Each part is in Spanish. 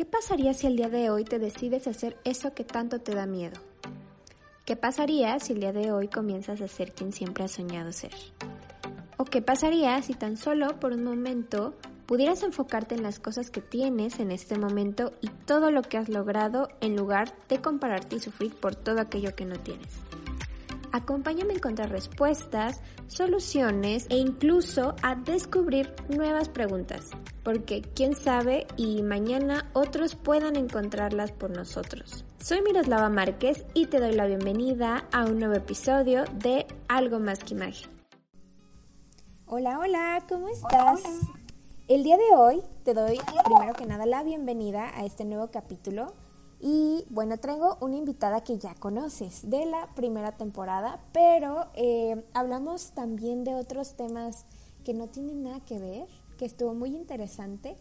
¿Qué pasaría si el día de hoy te decides hacer eso que tanto te da miedo? ¿Qué pasaría si el día de hoy comienzas a ser quien siempre has soñado ser? ¿O qué pasaría si tan solo por un momento pudieras enfocarte en las cosas que tienes en este momento y todo lo que has logrado en lugar de compararte y sufrir por todo aquello que no tienes? Acompáñame a encontrar respuestas, soluciones e incluso a descubrir nuevas preguntas, porque quién sabe y mañana otros puedan encontrarlas por nosotros. Soy Miroslava Márquez y te doy la bienvenida a un nuevo episodio de Algo más que imagen. Hola, hola, ¿cómo estás? El día de hoy te doy primero que nada la bienvenida a este nuevo capítulo y bueno, traigo una invitada que ya conoces de la primera temporada, pero eh, hablamos también de otros temas que no tienen nada que ver, que estuvo muy interesante.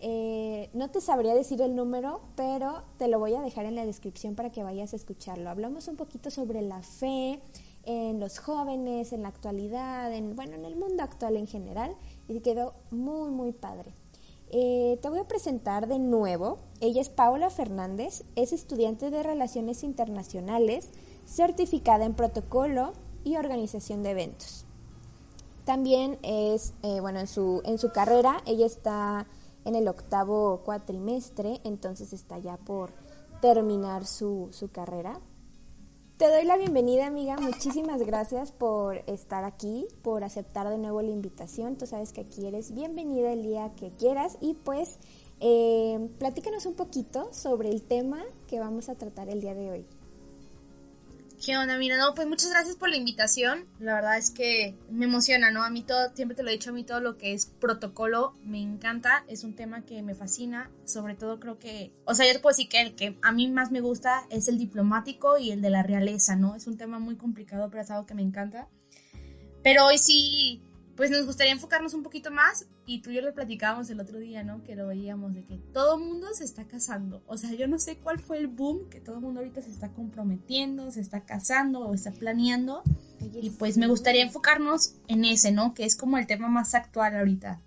Eh, no te sabría decir el número, pero te lo voy a dejar en la descripción para que vayas a escucharlo. Hablamos un poquito sobre la fe en los jóvenes, en la actualidad, en, bueno, en el mundo actual en general, y quedó muy, muy padre. Eh, te voy a presentar de nuevo. Ella es Paola Fernández, es estudiante de Relaciones Internacionales, certificada en protocolo y organización de eventos. También es, eh, bueno, en su, en su carrera, ella está en el octavo cuatrimestre, entonces está ya por terminar su, su carrera. Te doy la bienvenida, amiga. Muchísimas gracias por estar aquí, por aceptar de nuevo la invitación. Tú sabes que aquí eres bienvenida el día que quieras y pues eh, platícanos un poquito sobre el tema que vamos a tratar el día de hoy. ¿Qué onda? Mira, no, pues muchas gracias por la invitación. La verdad es que me emociona, ¿no? A mí todo, siempre te lo he dicho, a mí todo lo que es protocolo me encanta. Es un tema que me fascina. Sobre todo creo que, o sea, yo te puedo decir que el que a mí más me gusta es el diplomático y el de la realeza, ¿no? Es un tema muy complicado, pero es algo que me encanta. Pero hoy sí pues nos gustaría enfocarnos un poquito más y tú y yo lo platicábamos el otro día, ¿no? Que lo veíamos de que todo mundo se está casando. O sea, yo no sé cuál fue el boom que todo el mundo ahorita se está comprometiendo, se está casando o está planeando. y pues me gustaría enfocarnos en ese, ¿no? Que es como el tema más actual ahorita.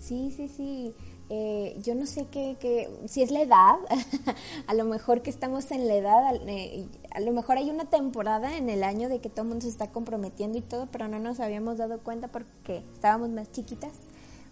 Sí, sí, sí. Eh, yo no sé qué, si es la edad, a lo mejor que estamos en la edad, eh, a lo mejor hay una temporada en el año de que todo el mundo se está comprometiendo y todo, pero no nos habíamos dado cuenta porque estábamos más chiquitas.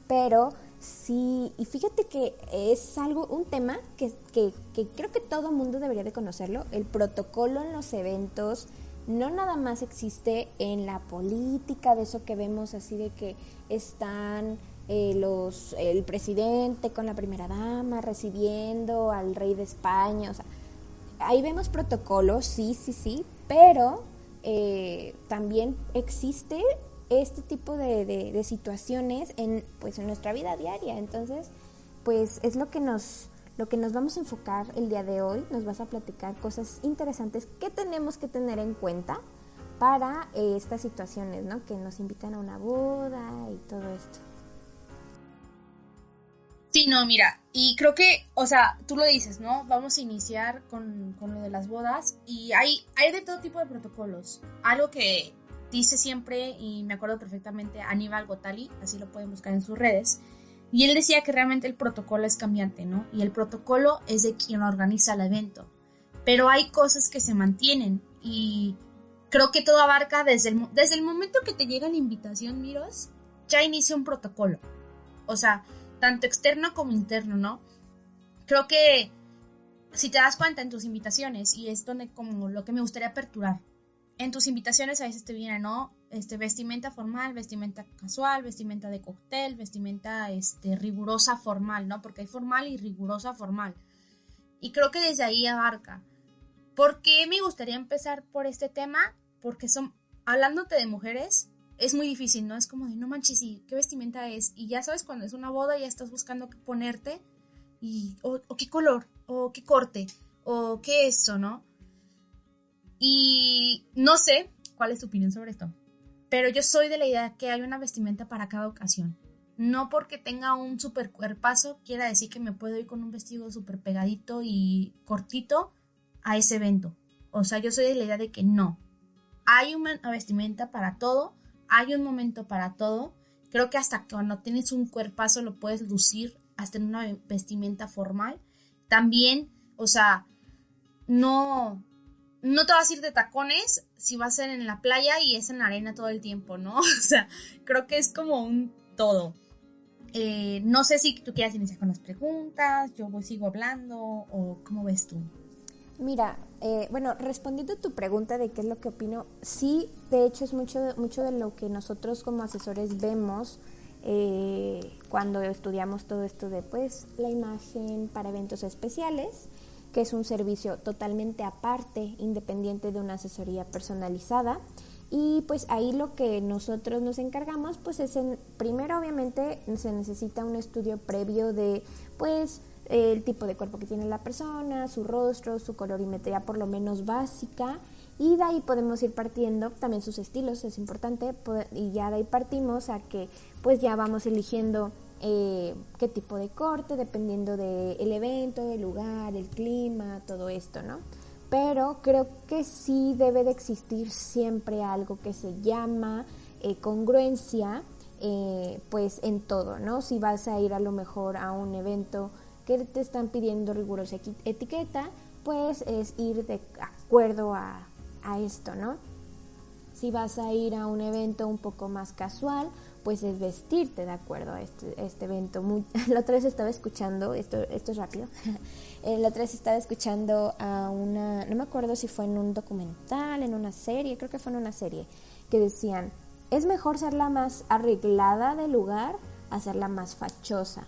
Pero sí, y fíjate que es algo, un tema que, que, que creo que todo mundo debería de conocerlo, el protocolo en los eventos, no nada más existe en la política, de eso que vemos así de que están eh, los, el presidente con la primera dama recibiendo al rey de España. O sea, ahí vemos protocolos, sí, sí, sí, pero eh, también existe este tipo de, de, situaciones en, pues, en nuestra vida diaria. Entonces, pues es lo que nos lo que nos vamos a enfocar el día de hoy. Nos vas a platicar cosas interesantes que tenemos que tener en cuenta para eh, estas situaciones, ¿no? Que nos invitan a una boda y todo esto. Sí, no, mira, y creo que, o sea, tú lo dices, ¿no? Vamos a iniciar con, lo de las bodas y hay, hay de todo tipo de protocolos. Algo que dice siempre, y me acuerdo perfectamente, Aníbal Gotali, así lo pueden buscar en sus redes, y él decía que realmente el protocolo es cambiante, ¿no? Y el protocolo es de quien organiza el evento. Pero hay cosas que se mantienen y creo que todo abarca desde el, desde el momento que te llega la invitación, Miros, ya inicia un protocolo. O sea, tanto externo como interno, ¿no? Creo que si te das cuenta en tus invitaciones, y esto como lo que me gustaría aperturar, en tus invitaciones a veces te viene, ¿no? Este, vestimenta formal, vestimenta casual, vestimenta de cóctel, vestimenta este, rigurosa formal, ¿no? Porque hay formal y rigurosa formal. Y creo que desde ahí abarca. ¿Por qué me gustaría empezar por este tema? Porque son, hablándote de mujeres, es muy difícil, ¿no? Es como de, no manches, ¿y qué vestimenta es? Y ya sabes, cuando es una boda ya estás buscando qué ponerte, y, o, qué color, o qué corte, o qué esto, ¿no? Y no sé cuál es tu opinión sobre esto, pero yo soy de la idea que hay una vestimenta para cada ocasión. No porque tenga un super cuerpazo quiera decir que me puedo ir con un vestido súper pegadito y cortito a ese evento. O sea, yo soy de la idea de que no. Hay una vestimenta para todo hay un momento para todo. Creo que hasta cuando tienes un cuerpazo lo puedes lucir hasta en una vestimenta formal. también, o sea, no, no te vas a ir de tacones si vas a ser en la playa y es en la arena todo el tiempo, ¿no? O sea, creo que es como un todo. Eh, no sé si tú quieras iniciar con las preguntas, yo sigo hablando o cómo ves tú. Mira, eh, bueno, respondiendo a tu pregunta de qué es lo que opino, sí, de hecho es mucho, mucho de lo que nosotros como asesores vemos eh, cuando estudiamos todo esto de pues la imagen para eventos especiales, que es un servicio totalmente aparte, independiente de una asesoría personalizada. Y pues ahí lo que nosotros nos encargamos, pues es en, primero obviamente se necesita un estudio previo de pues el tipo de cuerpo que tiene la persona, su rostro, su colorimetría por lo menos básica y de ahí podemos ir partiendo, también sus estilos es importante y ya de ahí partimos a que pues ya vamos eligiendo eh, qué tipo de corte dependiendo del evento, del lugar, el clima, todo esto, ¿no? pero creo que sí debe de existir siempre algo que se llama eh, congruencia, eh, pues en todo, ¿no? Si vas a ir a lo mejor a un evento que te están pidiendo rigurosa etiqueta, pues es ir de acuerdo a, a esto, ¿no? Si vas a ir a un evento un poco más casual, pues es vestirte de acuerdo a este, este evento. la otra vez estaba escuchando, esto, esto es rápido, eh, la otra vez estaba escuchando a una, no me acuerdo si fue en un documental, en una serie, creo que fue en una serie, que decían, es mejor ser la más arreglada del lugar a ser la más fachosa.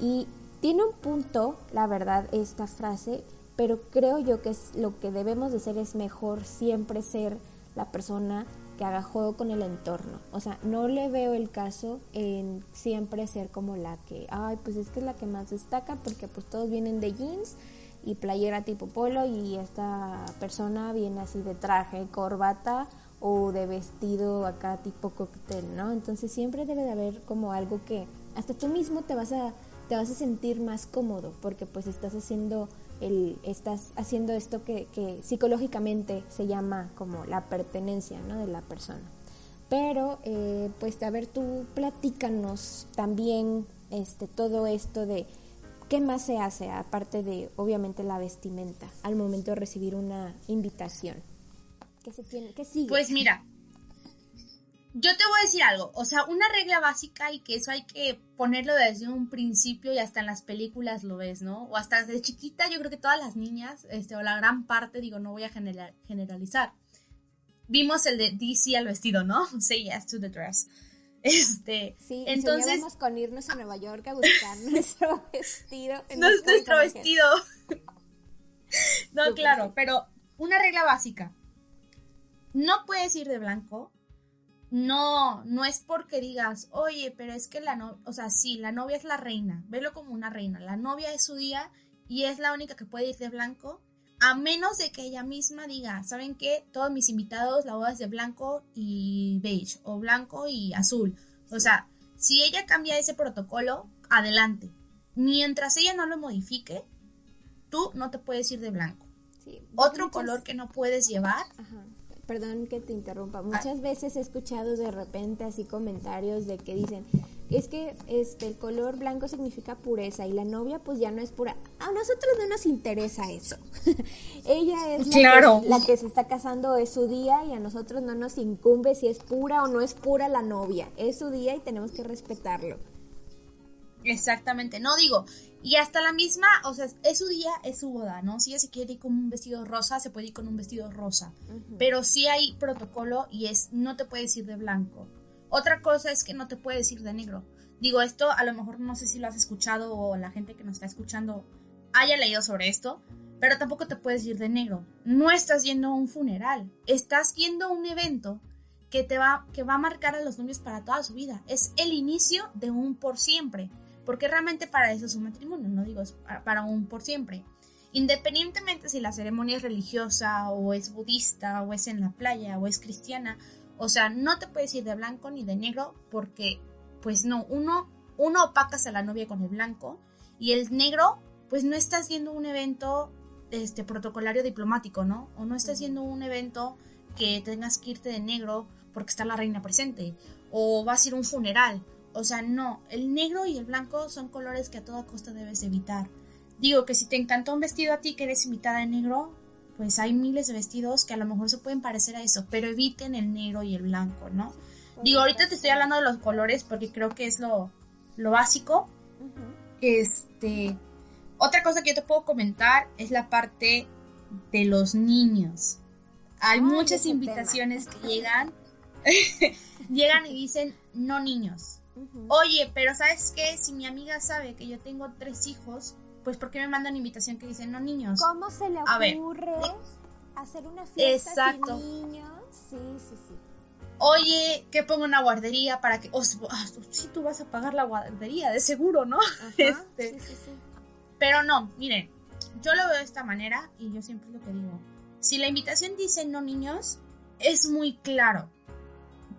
Y tiene un punto, la verdad, esta frase, pero creo yo que es, lo que debemos de es mejor siempre ser la persona que haga juego con el entorno. O sea, no le veo el caso en siempre ser como la que, ay, pues es que es la que más destaca porque pues todos vienen de jeans y playera tipo polo y esta persona viene así de traje, corbata o de vestido acá tipo cóctel, ¿no? Entonces siempre debe de haber como algo que hasta tú mismo te vas a te vas a sentir más cómodo porque pues estás haciendo el, estás haciendo esto que, que, psicológicamente se llama como la pertenencia ¿no? de la persona. Pero, eh, pues, a ver, tú platícanos también este, todo esto de qué más se hace, aparte de, obviamente, la vestimenta, al momento de recibir una invitación. ¿Qué, se tiene, qué sigue? Pues mira, yo te voy a decir algo, o sea, una regla básica y que eso hay que ponerlo desde un principio y hasta en las películas lo ves, ¿no? O hasta desde chiquita yo creo que todas las niñas, este, o la gran parte, digo, no voy a generalizar. Vimos el de DC al vestido, ¿no? Say yes to the dress. Este, sí, entonces con irnos a Nueva York a buscar nuestro vestido. No es nuestro vestido. no, claro, pero una regla básica. No puedes ir de blanco no, no es porque digas, oye, pero es que la novia, o sea, sí, la novia es la reina, velo como una reina, la novia es su día y es la única que puede ir de blanco, a menos de que ella misma diga, ¿saben qué? Todos mis invitados, la boda es de blanco y beige, o blanco y azul. O sea, si ella cambia ese protocolo, adelante. Mientras ella no lo modifique, tú no te puedes ir de blanco. Otro color que no puedes llevar perdón que te interrumpa, muchas veces he escuchado de repente así comentarios de que dicen, es que este el color blanco significa pureza y la novia pues ya no es pura. A nosotros no nos interesa eso. Ella es la, que, la, que, se está casando, es su día y a nosotros no nos incumbe si es pura o no es pura la novia. Es su día y tenemos que respetarlo. Exactamente, no digo, y hasta la misma, o sea, es su día, es su boda, ¿no? Si ella se quiere ir con un vestido rosa, se puede ir con un vestido rosa, pero sí hay protocolo y es, no te puedes ir de blanco. Otra cosa es que no te puedes ir de negro. Digo, esto a lo mejor no sé si lo has escuchado o la gente que nos está escuchando haya leído sobre esto, pero tampoco te puedes ir de negro. No estás yendo a un funeral, estás yendo a un evento que te va, que va a marcar a los novios para toda su vida. Es el inicio de un por siempre porque realmente para eso es un matrimonio, no digo es para un por siempre. Independientemente si la ceremonia es religiosa o es budista o es en la playa o es cristiana, o sea, no te puedes ir de blanco ni de negro porque, pues no, uno, uno opacas a la novia con el blanco y el negro, pues no está haciendo un evento este, protocolario diplomático, ¿no? O no está haciendo un evento que tengas que irte de negro porque está la reina presente, o vas a ir a un funeral, o sea, no, el negro y el blanco son colores que a toda costa debes evitar. digo que si te encantó un vestido a ti que eres invitada en negro, pues hay miles de vestidos que a lo mejor se pueden parecer a eso, pero eviten el negro y el blanco, ¿no? Digo, ahorita te estoy hablando de los colores porque creo que es lo, lo básico. Este, otra cosa que yo te puedo comentar es la parte de los niños. Hay muchas invitaciones que llegan, llegan y dicen no niños. Oye, pero ¿sabes qué? Si mi amiga sabe que yo tengo tres hijos, pues ¿por qué me mandan invitación que dicen no niños? ¿Cómo se le ocurre hacer una fiesta sin niños? Sí, sí, sí. Oye, que pongo una guardería para que... Oh, sí, tú vas a pagar la guardería, de seguro, ¿no? Este, sí, sí, sí. Pero no, miren, yo lo veo de esta manera y yo siempre lo que digo. Si la invitación dice no niños, es muy claro.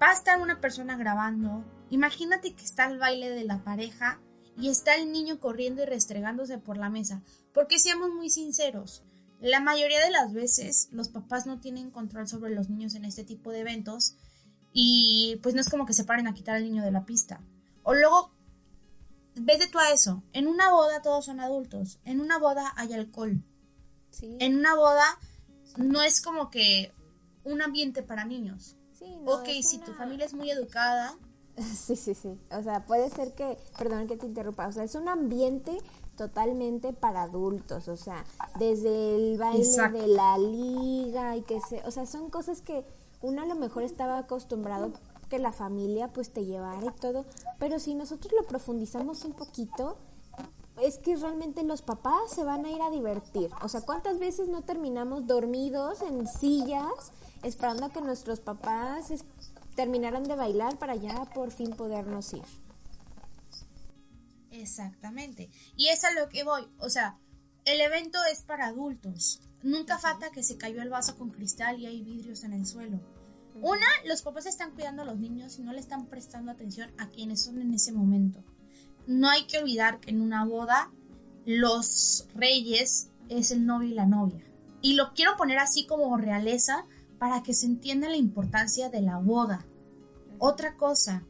Va a estar una persona grabando. Imagínate que está el baile de la pareja y está el niño corriendo y restregándose por la mesa. Porque seamos muy sinceros, la mayoría de las veces los papás no tienen control sobre los niños en este tipo de eventos y pues no es como que se paren a quitar al niño de la pista. O luego, vete tú a eso, en una boda todos son adultos, en una boda hay alcohol. En una boda no es como que un ambiente para niños. Sí, ok, si tu familia es muy educada, Sí, sí, sí. O sea, puede ser que, perdón que te interrumpa, o sea, es un ambiente totalmente para adultos, o sea, desde el baile de la liga y que se, o sea, son cosas que uno a lo mejor estaba acostumbrado que la familia pues te llevara y todo, pero si nosotros lo profundizamos un poquito, es que realmente los papás se van a ir a divertir. O sea, ¿cuántas veces no terminamos dormidos en sillas esperando a que nuestros papás terminaran de bailar para ya por fin podernos ir. Exactamente. Y es a lo que voy. O sea, el evento es para adultos. Nunca falta que se cayó el vaso con cristal y hay vidrios en el suelo. Una, los papás están cuidando a los niños y no le están prestando atención a quienes son en ese momento. No hay que olvidar que en una boda los reyes es el novio y la novia. Y lo quiero poner así como realeza para que se entienda la importancia de la boda. Otra cosa,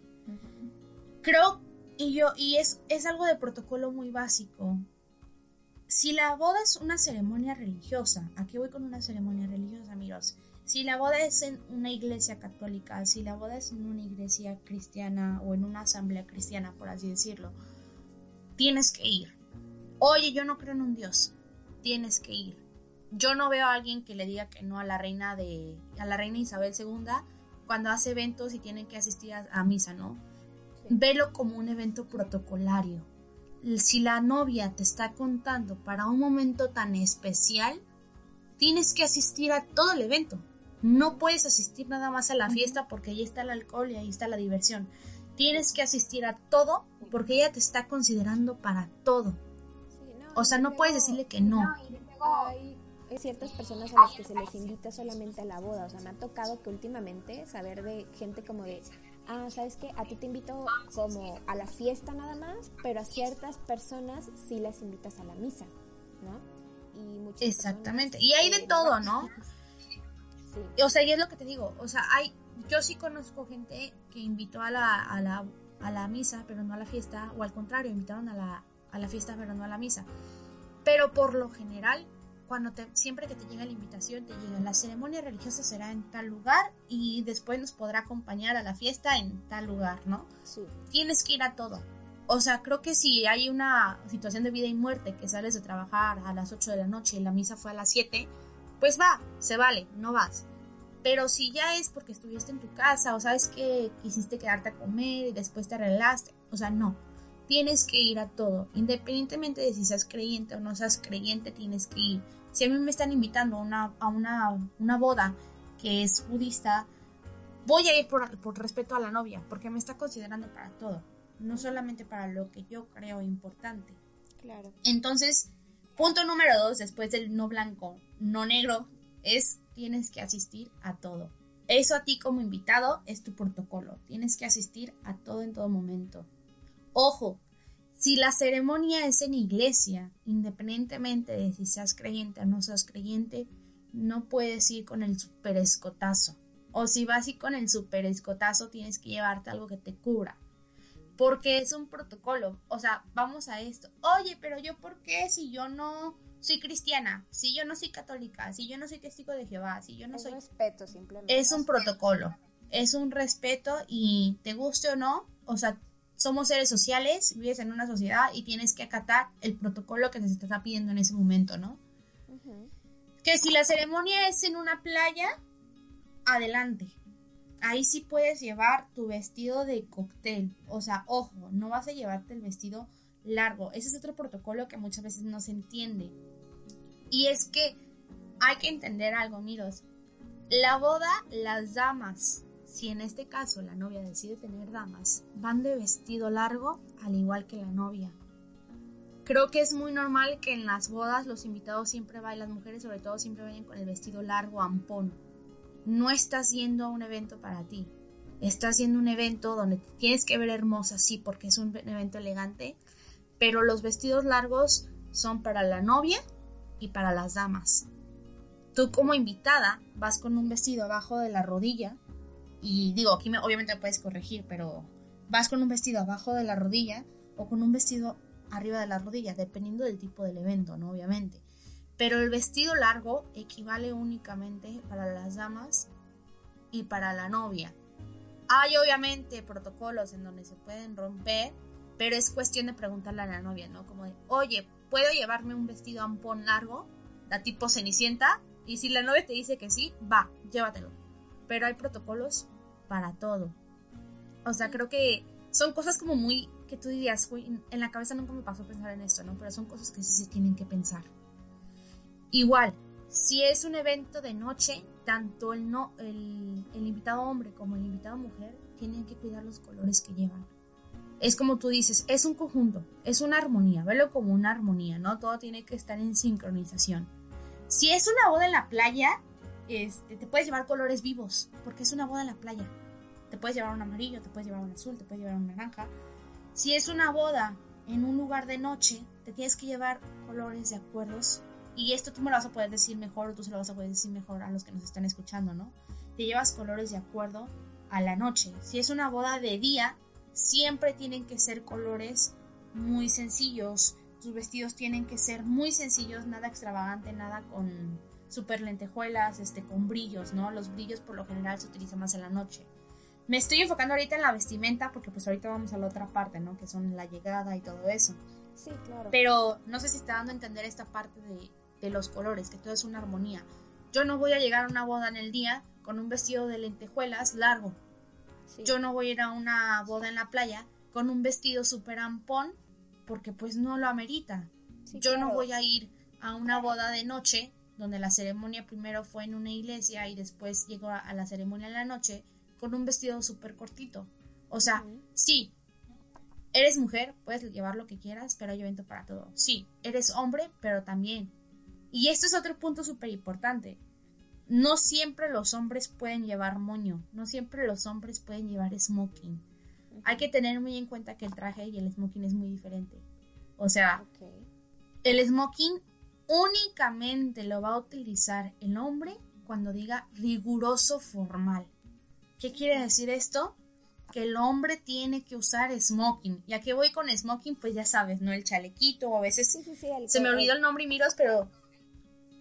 creo, y yo, y es, es algo de protocolo muy básico. Si la boda es una ceremonia religiosa, aquí voy con una ceremonia religiosa, amigos. Si la boda es en una iglesia católica, si la boda es en una iglesia cristiana o en una asamblea cristiana, por así decirlo, tienes que ir. Oye, yo no creo en un Dios, tienes que ir yo no veo a alguien que le diga que no a la reina de a la reina Isabel II cuando hace eventos y tienen que asistir a, misa, ¿no? Velo como un evento protocolario. Si la novia te está contando para un momento tan especial, tienes que asistir a todo el evento. No puedes asistir nada más a la fiesta porque ahí está el alcohol y ahí está la diversión. Tienes que asistir a todo porque ella te está considerando para todo. o sea, no puedes decirle que no hay ciertas personas a las que se les invita solamente a la boda. O sea, me ha tocado que últimamente saber de gente como de, ah, ¿sabes qué? A ti te invito como a la fiesta nada más, pero a ciertas personas sí las invitas a la misa, ¿no? Y Exactamente. Y hay de todo, ¿no? Sí. O sea, y es lo que te digo. O sea, hay, yo sí conozco gente que invitó a la, a la, a la misa, pero no a la fiesta, o al contrario, invitaron a la, a la fiesta, pero no a la misa. Pero por lo general, cuando te, siempre que te llega la invitación, te llega la ceremonia religiosa será en tal lugar y después nos podrá acompañar a la fiesta en tal lugar, ¿no? Sí. Tienes que ir a todo. O sea, creo que si hay una situación de vida y muerte que sales de trabajar a las 8 de la noche y la misa fue a las 7, pues va, se vale, no vas. Pero si ya es porque estuviste en tu casa o sabes que quisiste quedarte a comer y después te arreglaste, o sea, no. Tienes que ir a todo, independientemente de si seas creyente o no seas creyente, tienes que ir si a mí me están invitando a una, a una, boda que es budista, voy a ir por, respeto a la novia, porque me está considerando para todo, no solamente para lo que yo creo importante. Claro. Entonces, punto número dos, después del no blanco, no negro, es tienes que asistir a todo. Eso a ti como invitado es tu protocolo. Tienes que asistir a todo en todo momento. Ojo, si la ceremonia es en iglesia, independientemente de si seas creyente o no seas creyente, no puedes ir con el super escotazo. O si vas y con el super escotazo, tienes que llevarte algo que te cubra. porque es un protocolo. O sea, vamos a esto. Oye, pero yo, ¿por qué si yo no soy cristiana, si yo no soy católica, si yo no soy testigo de Jehová, si yo no es soy... respeto simplemente. Es un protocolo, es un respeto y te guste o no, o sea, somos seres sociales, vives en una sociedad y tienes que acatar el protocolo que se te está pidiendo en ese momento, ¿no? Que si la ceremonia es en una playa, adelante. Ahí sí puedes llevar tu vestido de cóctel. O sea, ojo, no vas a llevarte el vestido largo. Ese es otro protocolo que muchas veces no se entiende. Y es que hay que entender algo, miros. La boda, las damas, si en este caso la novia decide tener damas, van de vestido largo al igual que la novia. Creo que es muy normal que en las bodas los invitados siempre vayan, las mujeres sobre todo siempre vayan con el vestido largo ampón. No estás yendo un evento para ti. Estás yendo a un evento donde tienes que ver hermosa, sí, porque es un evento elegante, pero los vestidos largos son para la novia y para las damas. Tú como invitada vas con un vestido abajo de la rodilla y digo, aquí me, obviamente me puedes corregir, pero vas con un vestido abajo de la rodilla o con un vestido arriba de la rodilla, dependiendo del tipo del evento, ¿no? Obviamente. Pero el vestido largo equivale únicamente para las damas y para la novia. Hay obviamente protocolos en donde se pueden romper, pero es cuestión de preguntarle a la novia, ¿no? Como de, oye, ¿puedo llevarme un vestido ampón largo, la tipo cenicienta? Y si la novia te dice que sí, va, llévatelo. Pero hay protocolos para todo. O sea, creo que son cosas como muy que tú dirías, en la cabeza nunca me pasó pensar en esto, ¿no? Pero son cosas que sí se tienen que pensar. Igual, si es un evento de noche, tanto el, no, el, el invitado hombre como el invitado mujer tienen que cuidar los colores que llevan es como tú dices, es un conjunto, es una armonía, velo como una armonía, ¿no? Todo tiene que estar en sincronización. Si es una boda en la playa, este, te puedes llevar colores vivos, porque es una boda en la playa. Te puedes llevar un amarillo, te puedes llevar un azul, te puedes llevar un naranja. Si es una boda en un lugar de noche, te tienes que llevar colores de acuerdos. Y esto tú me lo vas a poder decir mejor o tú se lo vas a poder decir mejor a los que nos están escuchando, ¿no? Te llevas colores de acuerdo a la noche. Si es una boda de día, siempre tienen que ser colores muy sencillos. Tus vestidos tienen que ser muy sencillos, nada extravagante, nada con super lentejuelas, este, con brillos, ¿no? Los brillos por lo general se utilizan más en la noche. Me estoy enfocando ahorita en la vestimenta porque pues ahorita vamos a la otra parte, ¿no? Que son la llegada y todo eso. Sí, claro. Pero no sé si está dando a entender esta parte de, de los colores, que todo es una armonía. Yo no voy a llegar a una boda en el día con un vestido de lentejuelas largo, yo no voy a ir a una boda en la playa con un vestido súper ampón porque pues no lo amerita. Yo no voy a ir a una boda de noche donde la ceremonia primero fue en una iglesia y después llegó a, la ceremonia en la noche con un vestido súper cortito. O sea, sí, eres mujer, puedes llevar lo que quieras, pero hay evento para todo. Sí, eres hombre, pero también. Y esto es otro punto súper importante no siempre los hombres pueden llevar moño, no siempre los hombres pueden llevar smoking. Hay que tener muy en cuenta que el traje y el smoking es muy diferente. O sea, el smoking únicamente lo va a utilizar el hombre cuando diga riguroso formal. ¿Qué quiere decir esto? Que el hombre tiene que usar smoking. ¿Y a qué voy con smoking? Pues ya sabes, ¿no? El chalequito, o a veces se me olvidó el nombre y miros, pero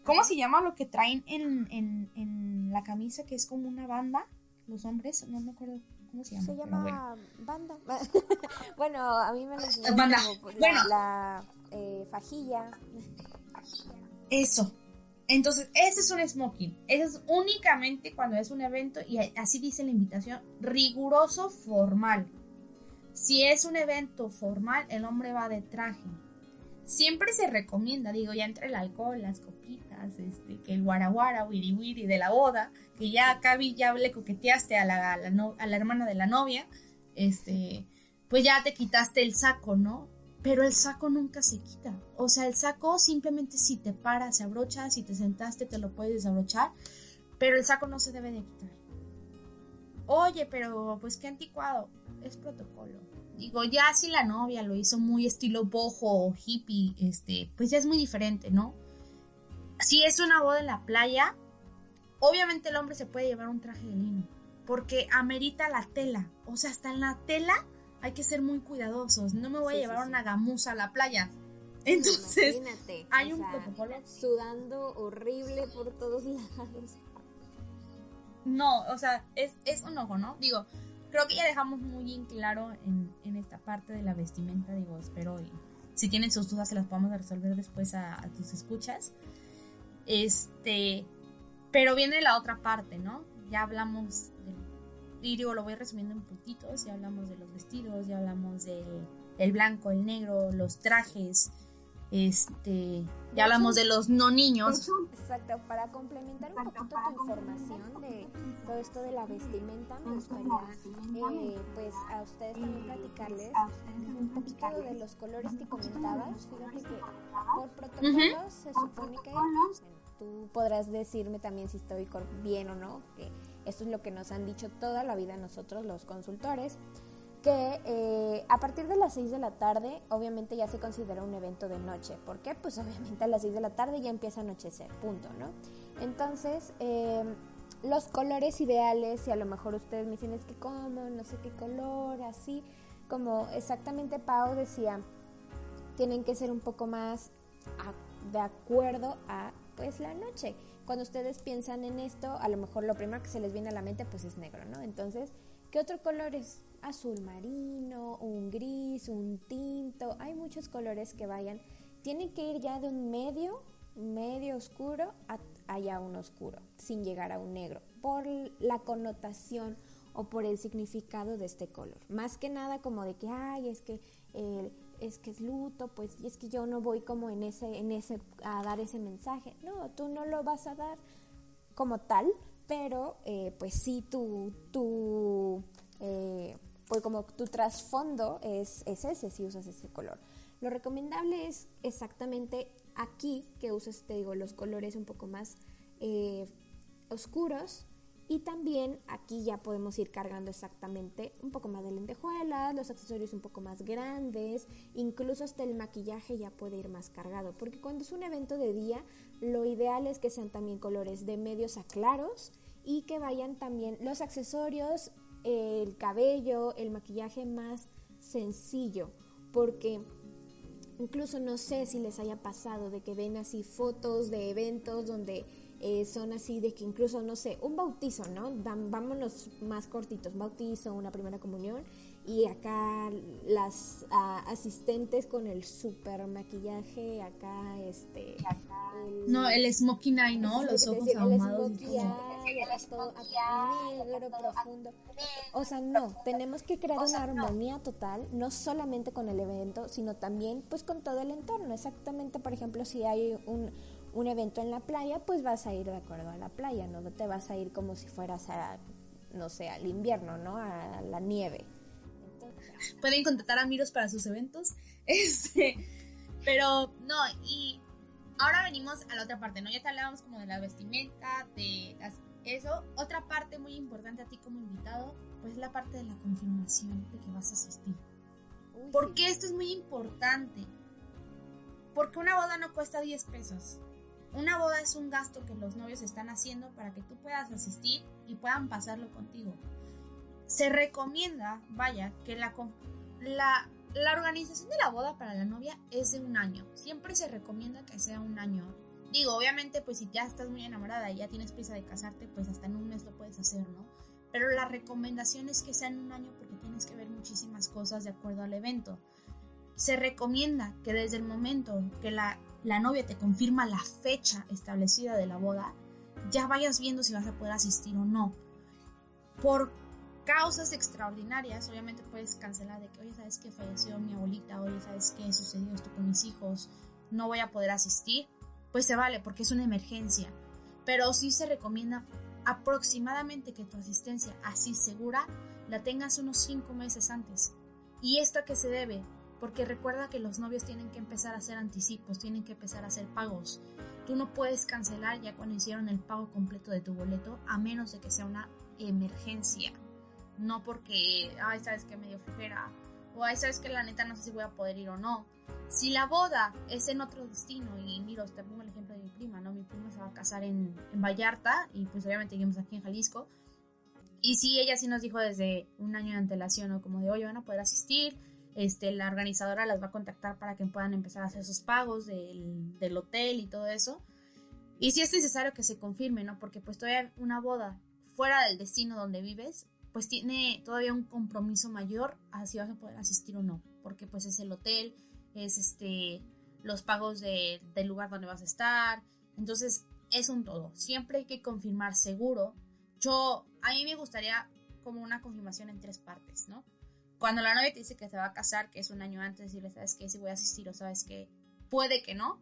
¿Cómo se llama lo que traen en, en, en, la camisa que es como una banda? Los hombres, no me acuerdo cómo se llama. Se llama banda. bueno, a mí me lo Banda. Pues, bueno. La, eh, fajilla. Eso. Entonces, ese es un smoking. Eso es únicamente cuando es un evento y así dice la invitación, riguroso formal. Si es un evento formal, el hombre va de traje. Siempre se recomienda, digo, ya entre el alcohol, las copitas, este, que el guaraguara, wiri wiri de la boda, que ya acá ya le coqueteaste a la, a la, hermana de la novia, este, pues ya te quitaste el saco, ¿no? Pero el saco nunca se quita. O sea, el saco simplemente si te paras, se abrocha, si te sentaste te lo puedes desabrochar, pero el saco no se debe de quitar. Oye, pero pues qué anticuado. Es protocolo. Digo, ya si la novia lo hizo muy estilo bojo o hippie, este, pues ya es muy diferente, ¿no? Si es una boda en la playa, obviamente el hombre se puede llevar un traje de lino, porque amerita la tela. O sea, hasta en la tela hay que ser muy cuidadosos. No me voy a llevar una gamuza a la playa. Entonces, hay un protocolo. Sudando horrible por todos lados. No, o sea, es, es un ojo, ¿no? Digo, creo que ya dejamos muy en claro en, en esta parte de la vestimenta, digo, espero y si tienen sus dudas se las podamos resolver después a, tus escuchas. Este, pero viene la otra parte, ¿no? Ya hablamos y digo, lo voy resumiendo en puntitos, ya hablamos de los vestidos, ya hablamos del el blanco, el negro, los trajes, este, ya hablamos de los no niños. Exacto, para complementar un poquito tu información de todo esto de la vestimenta, me gustaría eh, pues a ustedes también platicarles un poquito de los colores que comentabas. Fíjate que por protocolo se supone que tú podrás decirme también si estoy bien o no, que esto es lo que nos han dicho toda la vida nosotros los consultores que eh, a partir de las 6 de la tarde obviamente ya se considera un evento de noche. ¿Por qué? Pues obviamente a las 6 de la tarde ya empieza a anochecer, punto, ¿no? Entonces, em, los colores ideales, y a lo mejor ustedes me dicen, es que como, no sé qué color, así, como exactamente Pau decía, tienen que ser un poco más de acuerdo a pues la noche. Cuando ustedes piensan en esto, a lo mejor lo primero que se les viene a la mente pues es negro, ¿no? Entonces, ¿qué otro color es? azul marino, un gris, un tinto, hay muchos colores que vayan. Tienen que ir ya de un medio, medio oscuro a allá un oscuro, sin llegar a un negro, por la connotación o por el significado de este color. Más que nada como de que, ay, es que es que es luto, pues y es que yo no voy como en ese, en ese, a dar ese mensaje. No, tú no lo vas a dar como tal, pero eh, pues sí tu, tu eh, pues como tu trasfondo es, ese si usas ese color. Lo recomendable es exactamente aquí que uses, te digo, los colores un poco más eh, oscuros y también aquí ya podemos ir cargando exactamente un poco más de lentejuelas, los accesorios un poco más grandes, incluso hasta el maquillaje ya puede ir más cargado, porque cuando es un evento de día, lo ideal es que sean también colores de medios a claros y que vayan también los accesorios el cabello, el maquillaje más sencillo, porque incluso no sé si les haya pasado de que ven así fotos de eventos donde eh, son así de que incluso, no sé, un bautizo, ¿no? vámonos más cortitos, bautizo, una primera comunión y acá las ah, asistentes con el super maquillaje, acá este... no, el smoking eye, ¿no? Los ojos ahumados. El todo negro, profundo. O sea, no, tenemos que crear una armonía total, no solamente con el evento, sino también pues con todo el entorno. Exactamente, por ejemplo, si hay un, un evento en la playa, pues vas a ir de acuerdo a la playa, no te vas a ir como si fueras a, no sé, al invierno, ¿no? A la nieve pueden contratar a Miros para sus eventos. Este, pero no, y ahora venimos a la otra parte, ¿no? Ya te hablábamos como de la vestimenta, de eso. Otra parte muy importante a ti como invitado, pues la parte de la confirmación de que vas a asistir. porque esto es muy importante? Porque una boda no cuesta 10 pesos. Una boda es un gasto que los novios están haciendo para que tú puedas asistir y puedan pasarlo contigo se recomienda, vaya, que la, organización de la boda para la novia es de un año. Siempre se recomienda que sea un año. Digo, obviamente, pues si ya estás muy enamorada y ya tienes prisa de casarte, pues hasta en un mes lo puedes hacer, ¿no? Pero la recomendación es que sea en un año porque tienes que ver muchísimas cosas de acuerdo al evento. Se recomienda que desde el momento que la, la novia te confirma la fecha establecida de la boda, ya vayas viendo si vas a poder asistir o no. Por causas extraordinarias, obviamente puedes cancelar de que, oye, ¿sabes que falleció mi abuelita? Oye, ¿sabes qué sucedió esto con mis hijos? No voy a poder asistir. Pues se vale porque es una emergencia. Pero sí se recomienda aproximadamente que tu asistencia así segura la tengas unos cinco meses antes. ¿Y esto a qué se debe? Porque recuerda que los novios tienen que empezar a hacer anticipos, tienen que empezar a hacer pagos. Tú no puedes cancelar ya cuando hicieron el pago completo de tu boleto a menos de que sea una emergencia no porque, ay, sabes que medio flojera, o ay, sabes que la neta no sé si voy a poder ir o no. Si la boda es en otro destino, y miro, te pongo el ejemplo de mi prima, ¿no? Mi prima se va a casar en, en Vallarta, y pues obviamente vivimos aquí en Jalisco, Y sí, ella sí nos dijo desde un año de antelación, ¿no? Como de, oye, van a poder asistir, este, la organizadora las va a contactar para que puedan empezar a hacer sus pagos del, hotel y todo eso. Y si es necesario que se confirme, ¿no? Porque pues todavía una boda fuera del destino donde vives, pues tiene todavía un compromiso mayor a si vas a poder asistir o no. Porque pues es el hotel, es este los pagos de, del lugar donde vas a estar. Entonces es un todo. Siempre hay que confirmar seguro. Yo, a mí me gustaría como una confirmación en tres partes, ¿no? Cuando la novia te dice que se va a casar, que es un año antes, decirle, ¿sabes qué? Si voy a asistir o sabes que puede que no.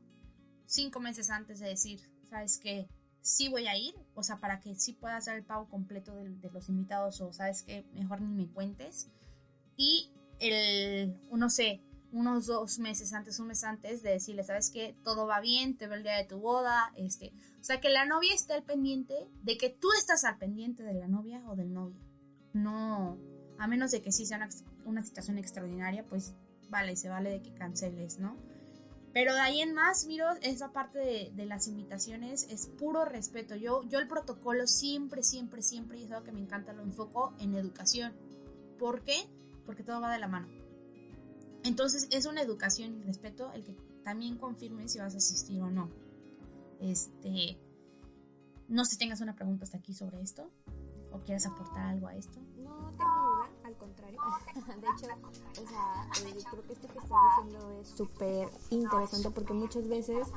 Cinco meses antes de decir, ¿sabes qué? Sí voy a ir, o sea, para que sí puedas dar el pago completo de, los invitados o sabes que mejor ni me cuentes. Y el, no sé, unos dos meses antes, un mes antes de decirle, ¿sabes qué? Todo va bien, te veo el día de tu boda, este, o sea, que la novia esté al pendiente de que tú estás al pendiente de la novia o del novio. No, a menos de que sí sea una, situación extraordinaria, pues vale, se vale de que canceles, ¿no? Pero de ahí en más, miro, esa parte de, de, las invitaciones es puro respeto. Yo, yo el protocolo siempre, siempre, siempre, y es algo que me encanta, lo enfoco en educación. ¿Por qué? Porque todo va de la mano. Entonces es una educación y respeto el que también confirme si vas a asistir o no. Este, no sé si tengas una pregunta hasta aquí sobre esto o quieres aportar algo a esto. No tengo contrario. De hecho, o sea, eh, creo que esto que estás diciendo es súper interesante porque muchas veces,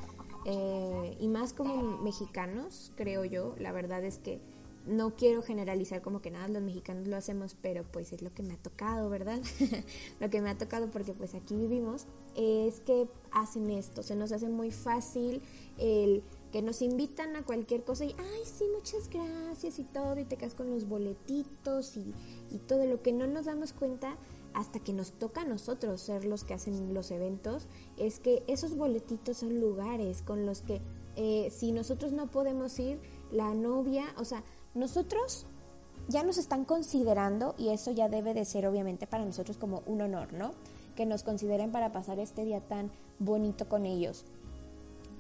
eh, y más como mexicanos, creo yo, la verdad es que no quiero generalizar como que nada los mexicanos lo hacemos, pero pues es lo que me ha tocado, ¿verdad? lo que me ha tocado porque pues aquí vivimos es que hacen esto, se nos hace muy fácil el que nos invitan a cualquier cosa y, ay, sí, muchas gracias y todo, y te quedas con los boletitos y, y todo lo que no nos damos cuenta hasta que nos toca a nosotros ser los que hacen los eventos, es que esos boletitos son lugares con los que eh, si nosotros no podemos ir, la novia, o sea, nosotros ya nos están considerando y eso ya debe de ser obviamente para nosotros como un honor, ¿no? Que nos consideren para pasar este día tan bonito con ellos.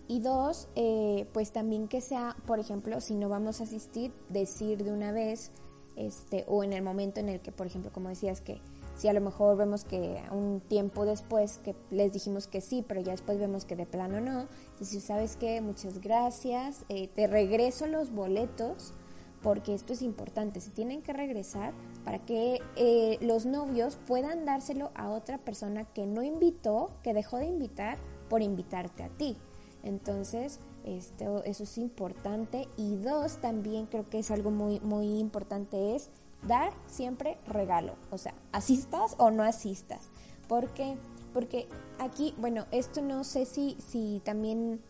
Y dos, eh, pues también que sea, por ejemplo, si no vamos a asistir, decir de una vez, este, o en el momento en el que, por ejemplo, como decías, que si a lo mejor vemos que un tiempo después que les dijimos que sí, pero ya después vemos que de plano no, decir, ¿sabes qué? Muchas gracias, eh, te regreso los boletos porque esto es importante, se tienen que regresar para que eh, los novios puedan dárselo a otra persona que no invitó, que dejó de invitar por invitarte a ti. Entonces, esto, eso es importante. Y dos, también creo que es algo muy, muy importante, es dar siempre regalo. O sea, asistas o no asistas. porque Porque aquí, bueno, esto no sé si, si también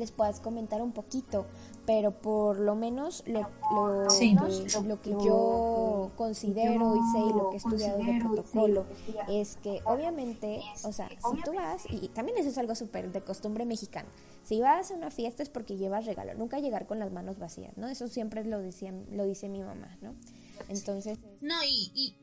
les puedas comentar un poquito, pero por lo menos lo, lo, lo que yo considero y sé y lo que he estudiado de protocolo es que obviamente, o sea, si tú vas, y también eso es algo súper de costumbre mexicana, si vas a una fiesta es porque llevas regalo, nunca llegar con las manos vacías, ¿no? Eso siempre lo, decía, lo dice mi mamá, ¿no? Entonces... No, y y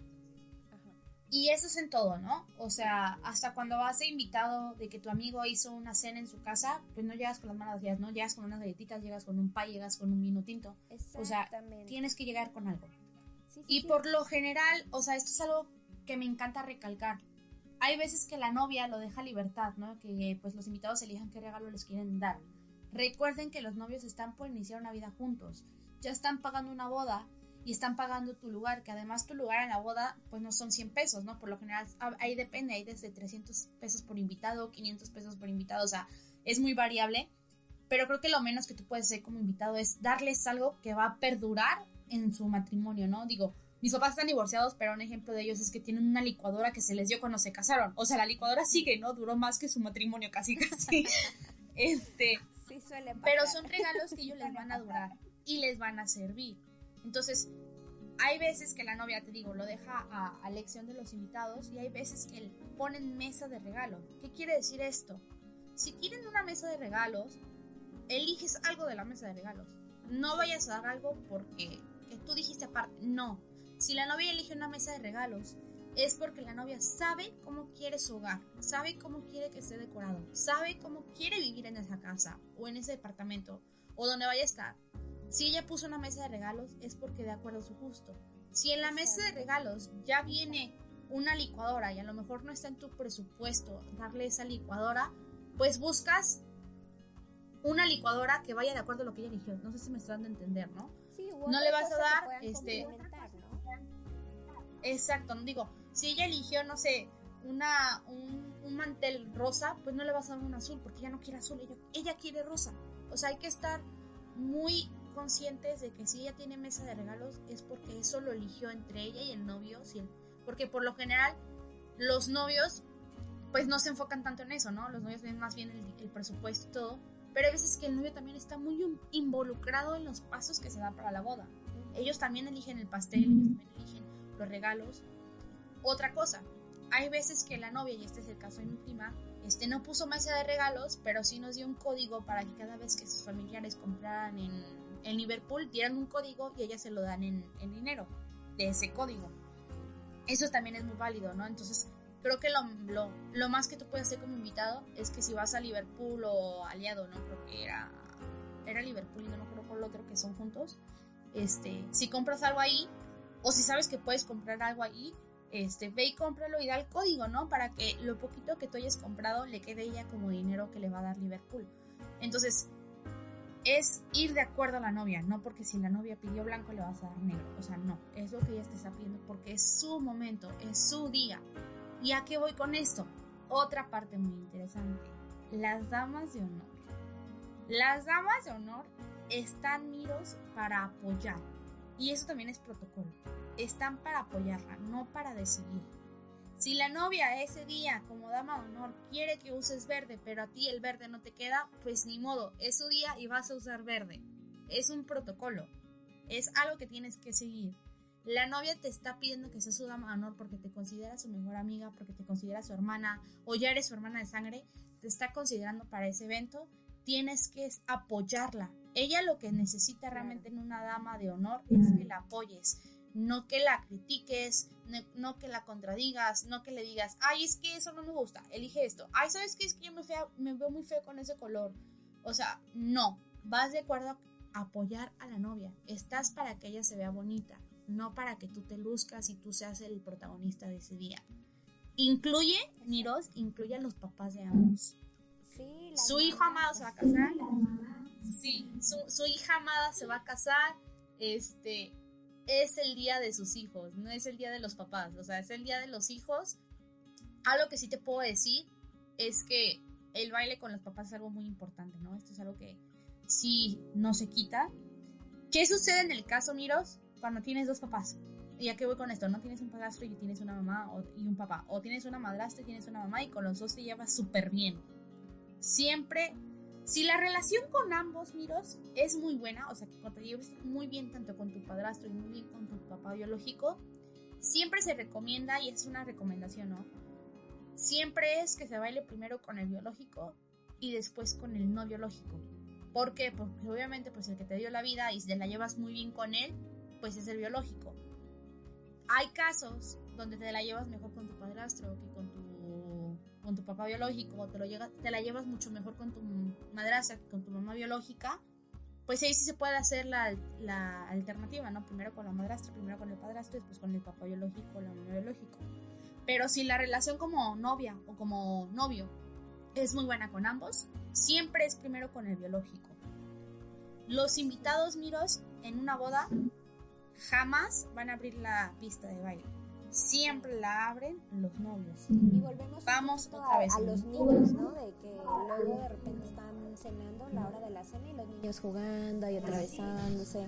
eso es en todo, ¿no? O sea, hasta cuando vas de invitado de que tu amigo hizo una cena en su casa, pues no llegas con las manos vacías, ¿no? Llegas con unas galletitas, llegas con un pay, llegas con un vino tinto. O sea, tienes que llegar con algo. y por lo general, o sea, esto es algo que me encanta recalcar. Hay veces que la novia lo deja libertad, ¿no? Que pues los invitados elijan qué regalo les quieren dar. Recuerden que los novios están por iniciar una vida juntos. Ya están pagando una boda y están pagando tu lugar, que además tu lugar en la boda pues no son 100 pesos, ¿no? Por lo general ahí depende, hay desde 300 pesos por invitado, 500 pesos por invitado, o sea, es muy variable, pero creo que lo menos que tú puedes hacer como invitado es darles algo que va a perdurar en su matrimonio, ¿no? Digo, mis papás están divorciados, pero un ejemplo de ellos es que tienen una licuadora que se les dio cuando se casaron. O sea, la licuadora sigue, ¿no? Duró más que su matrimonio, casi, casi. este. Sí, suele Pero son regalos que ellos les van a durar y les van a servir. Entonces, hay veces que la novia, te digo, lo deja a, a elección de los invitados y hay veces que ponen mesa de regalo. ¿Qué quiere decir esto? Si quieren una mesa de regalos, eliges algo de la mesa de regalos. No vayas a dar algo porque que tú dijiste aparte. No. Si la novia elige una mesa de regalos, es porque la novia sabe cómo quiere su hogar, sabe cómo quiere que esté decorado, sabe cómo quiere vivir en esa casa o en ese departamento o donde vaya a estar Si ella puso una mesa de regalos es porque de acuerdo a su gusto. Si en la mesa de regalos ya viene una licuadora y a lo mejor no está en tu presupuesto darle esa licuadora, pues buscas una licuadora que vaya de acuerdo a lo que ella eligió. No sé si me estoy dando a entender, ¿no? Sí, no le vas a dar este Exacto, no digo, si ella eligió, no sé, una, un, mantel rosa, pues no le vas a dar un azul, porque ella no quiere azul, ella, ella quiere rosa. O sea, hay que estar muy conscientes de que si ella tiene mesa de regalos es porque eso lo eligió entre ella y el novio, porque por lo general los novios pues no se enfocan tanto en eso, ¿no? Los novios ven más bien el, presupuesto y todo, pero hay veces que el novio también está muy involucrado en los pasos que se dan para la boda. Ellos también eligen el pastel, ellos también eligen los regalos. Otra cosa, hay veces que la novia, y este es el caso de mi prima, este no puso mesa de regalos, pero sí nos dio un código para que cada vez que sus familiares compraran en, en Liverpool, dieran un código y ellas se lo dan en, en, dinero de ese código. Eso también es muy válido, ¿no? Entonces, creo que lo, lo, lo, más que tú puedes hacer como invitado es que si vas a Liverpool o aliado, ¿no? Creo que era, era Liverpool y no me acuerdo por el otro que son juntos. Este, si compras algo ahí, o si sabes que puedes comprar algo ahí, este, ve y cómpralo y da el código, ¿no? Para que lo poquito que tú hayas comprado le quede ella como dinero que le va a dar Liverpool. Entonces, es ir de acuerdo a la novia, no porque si la novia pidió blanco le vas a dar negro. O sea, no, es lo que ella te está pidiendo porque es su momento, es su día. ¿Y a qué voy con esto? Otra parte muy interesante. Las damas de honor. Las damas de honor están miros para apoyar. Y eso también es protocolo. Están para apoyarla, no para decidir. Si la novia ese día, como dama de honor, quiere que uses verde, pero a ti el verde no te queda, pues ni modo, es su día y vas a usar verde. Es un protocolo. Es algo que tienes que seguir. La novia te está pidiendo que seas su dama de honor porque te considera su mejor amiga, porque te considera su hermana o ya eres su hermana de sangre, te está considerando para ese evento, tienes que apoyarla, ella lo que necesita realmente en una dama de honor es que la apoyes, no que la critiques, no, que la contradigas, no que le digas, ay, es que eso no me gusta, elige esto, ay, ¿sabes qué? Es que yo me, me veo muy feo con ese color. O sea, no, vas de acuerdo a apoyar a la novia, estás para que ella se vea bonita, no para que tú te luzcas y tú seas el protagonista de ese día. Incluye, Niros, incluye a los papás de ambos. Sí, Su hijo amado se va a casar Sí, su, hija amada se va a casar, este, es el día de sus hijos, no es el día de los papás, o sea, es el día de los hijos. Algo que sí te puedo decir es que el baile con los papás es algo muy importante, ¿no? Esto es algo que sí no se quita. ¿Qué sucede en el caso, Miros, cuando tienes dos papás? ¿Y a qué voy con esto? No tienes un padrastro y tienes una mamá y un papá. O tienes una madrastra y tienes una mamá y con los dos te llevas súper bien. Siempre si la relación con ambos miros es muy buena, o sea, que te lleves muy bien tanto con tu padrastro y muy bien con tu papá biológico, siempre se recomienda, y es una recomendación, ¿no? Siempre es que se baile primero con el biológico y después con el no biológico. ¿Por qué? Porque obviamente pues el que te dio la vida y te la llevas muy bien con él, pues es el biológico. Hay casos donde te la llevas mejor con tu padrastro que con tu con tu papá biológico te, lo te la llevas mucho mejor con tu madrastra con tu mamá biológica, pues ahí sí se puede hacer la, la, alternativa, ¿no? Primero con la madrastra, primero con el padrastro después con el papá biológico la mamá biológico. Pero si la relación como novia o como novio es muy buena con ambos, siempre es primero con el biológico. Los invitados miros en una boda jamás van a abrir la pista de baile siempre la abren los novios. Y volvemos Vamos otra vez. A, los niños, ¿no? De que luego de repente están cenando la hora de la cena y los niños jugando y atravesándose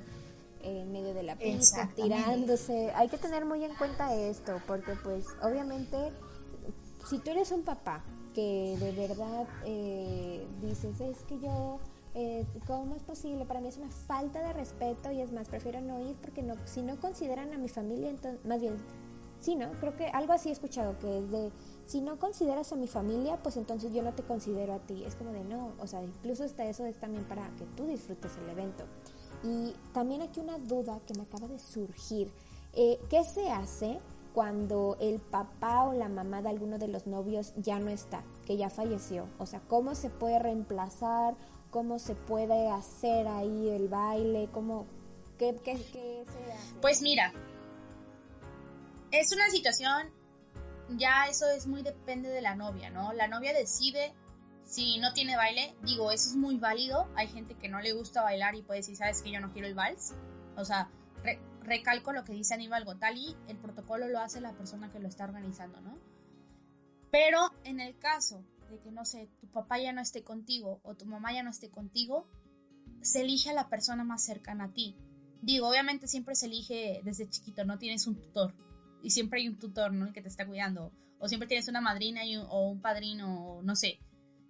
en medio de la pista, tirándose. Hay que tener muy en cuenta esto, porque pues obviamente si tú eres un papá que de verdad eh, dices, es que yo eh, ¿cómo es posible? Para mí es una falta de respeto y es más, prefiero no ir porque no, si no consideran a mi familia, entonces, más bien, Sí, ¿no? Creo que algo así he escuchado, que es de, si no consideras a mi familia, pues entonces yo no te considero a ti. Es como de, no, o sea, incluso hasta eso es también para que tú disfrutes el evento. Y también aquí una duda que me acaba de surgir. Eh, ¿Qué se hace cuando el papá o la mamá de alguno de los novios ya no está, que ya falleció? O sea, ¿cómo se puede reemplazar cómo se puede hacer ahí el baile, cómo, qué, qué, qué se hace. Pues mira, es una situación, ya eso es muy depende de la novia, ¿no? La novia decide si no tiene baile, digo, eso es muy válido. Hay gente que no le gusta bailar y puede decir, sabes que yo no quiero el vals. O sea, recalco lo que dice Aníbal Gotali, el protocolo lo hace la persona que lo está organizando, ¿no? Pero en el caso de que, no sé, tu papá ya no esté contigo o tu mamá ya no esté contigo, se elige a la persona más cercana a ti. Digo, obviamente siempre se elige desde chiquito, no tienes un tutor. Y siempre hay un tutor, ¿no? El que te está cuidando. O siempre tienes una madrina y o un padrino, no sé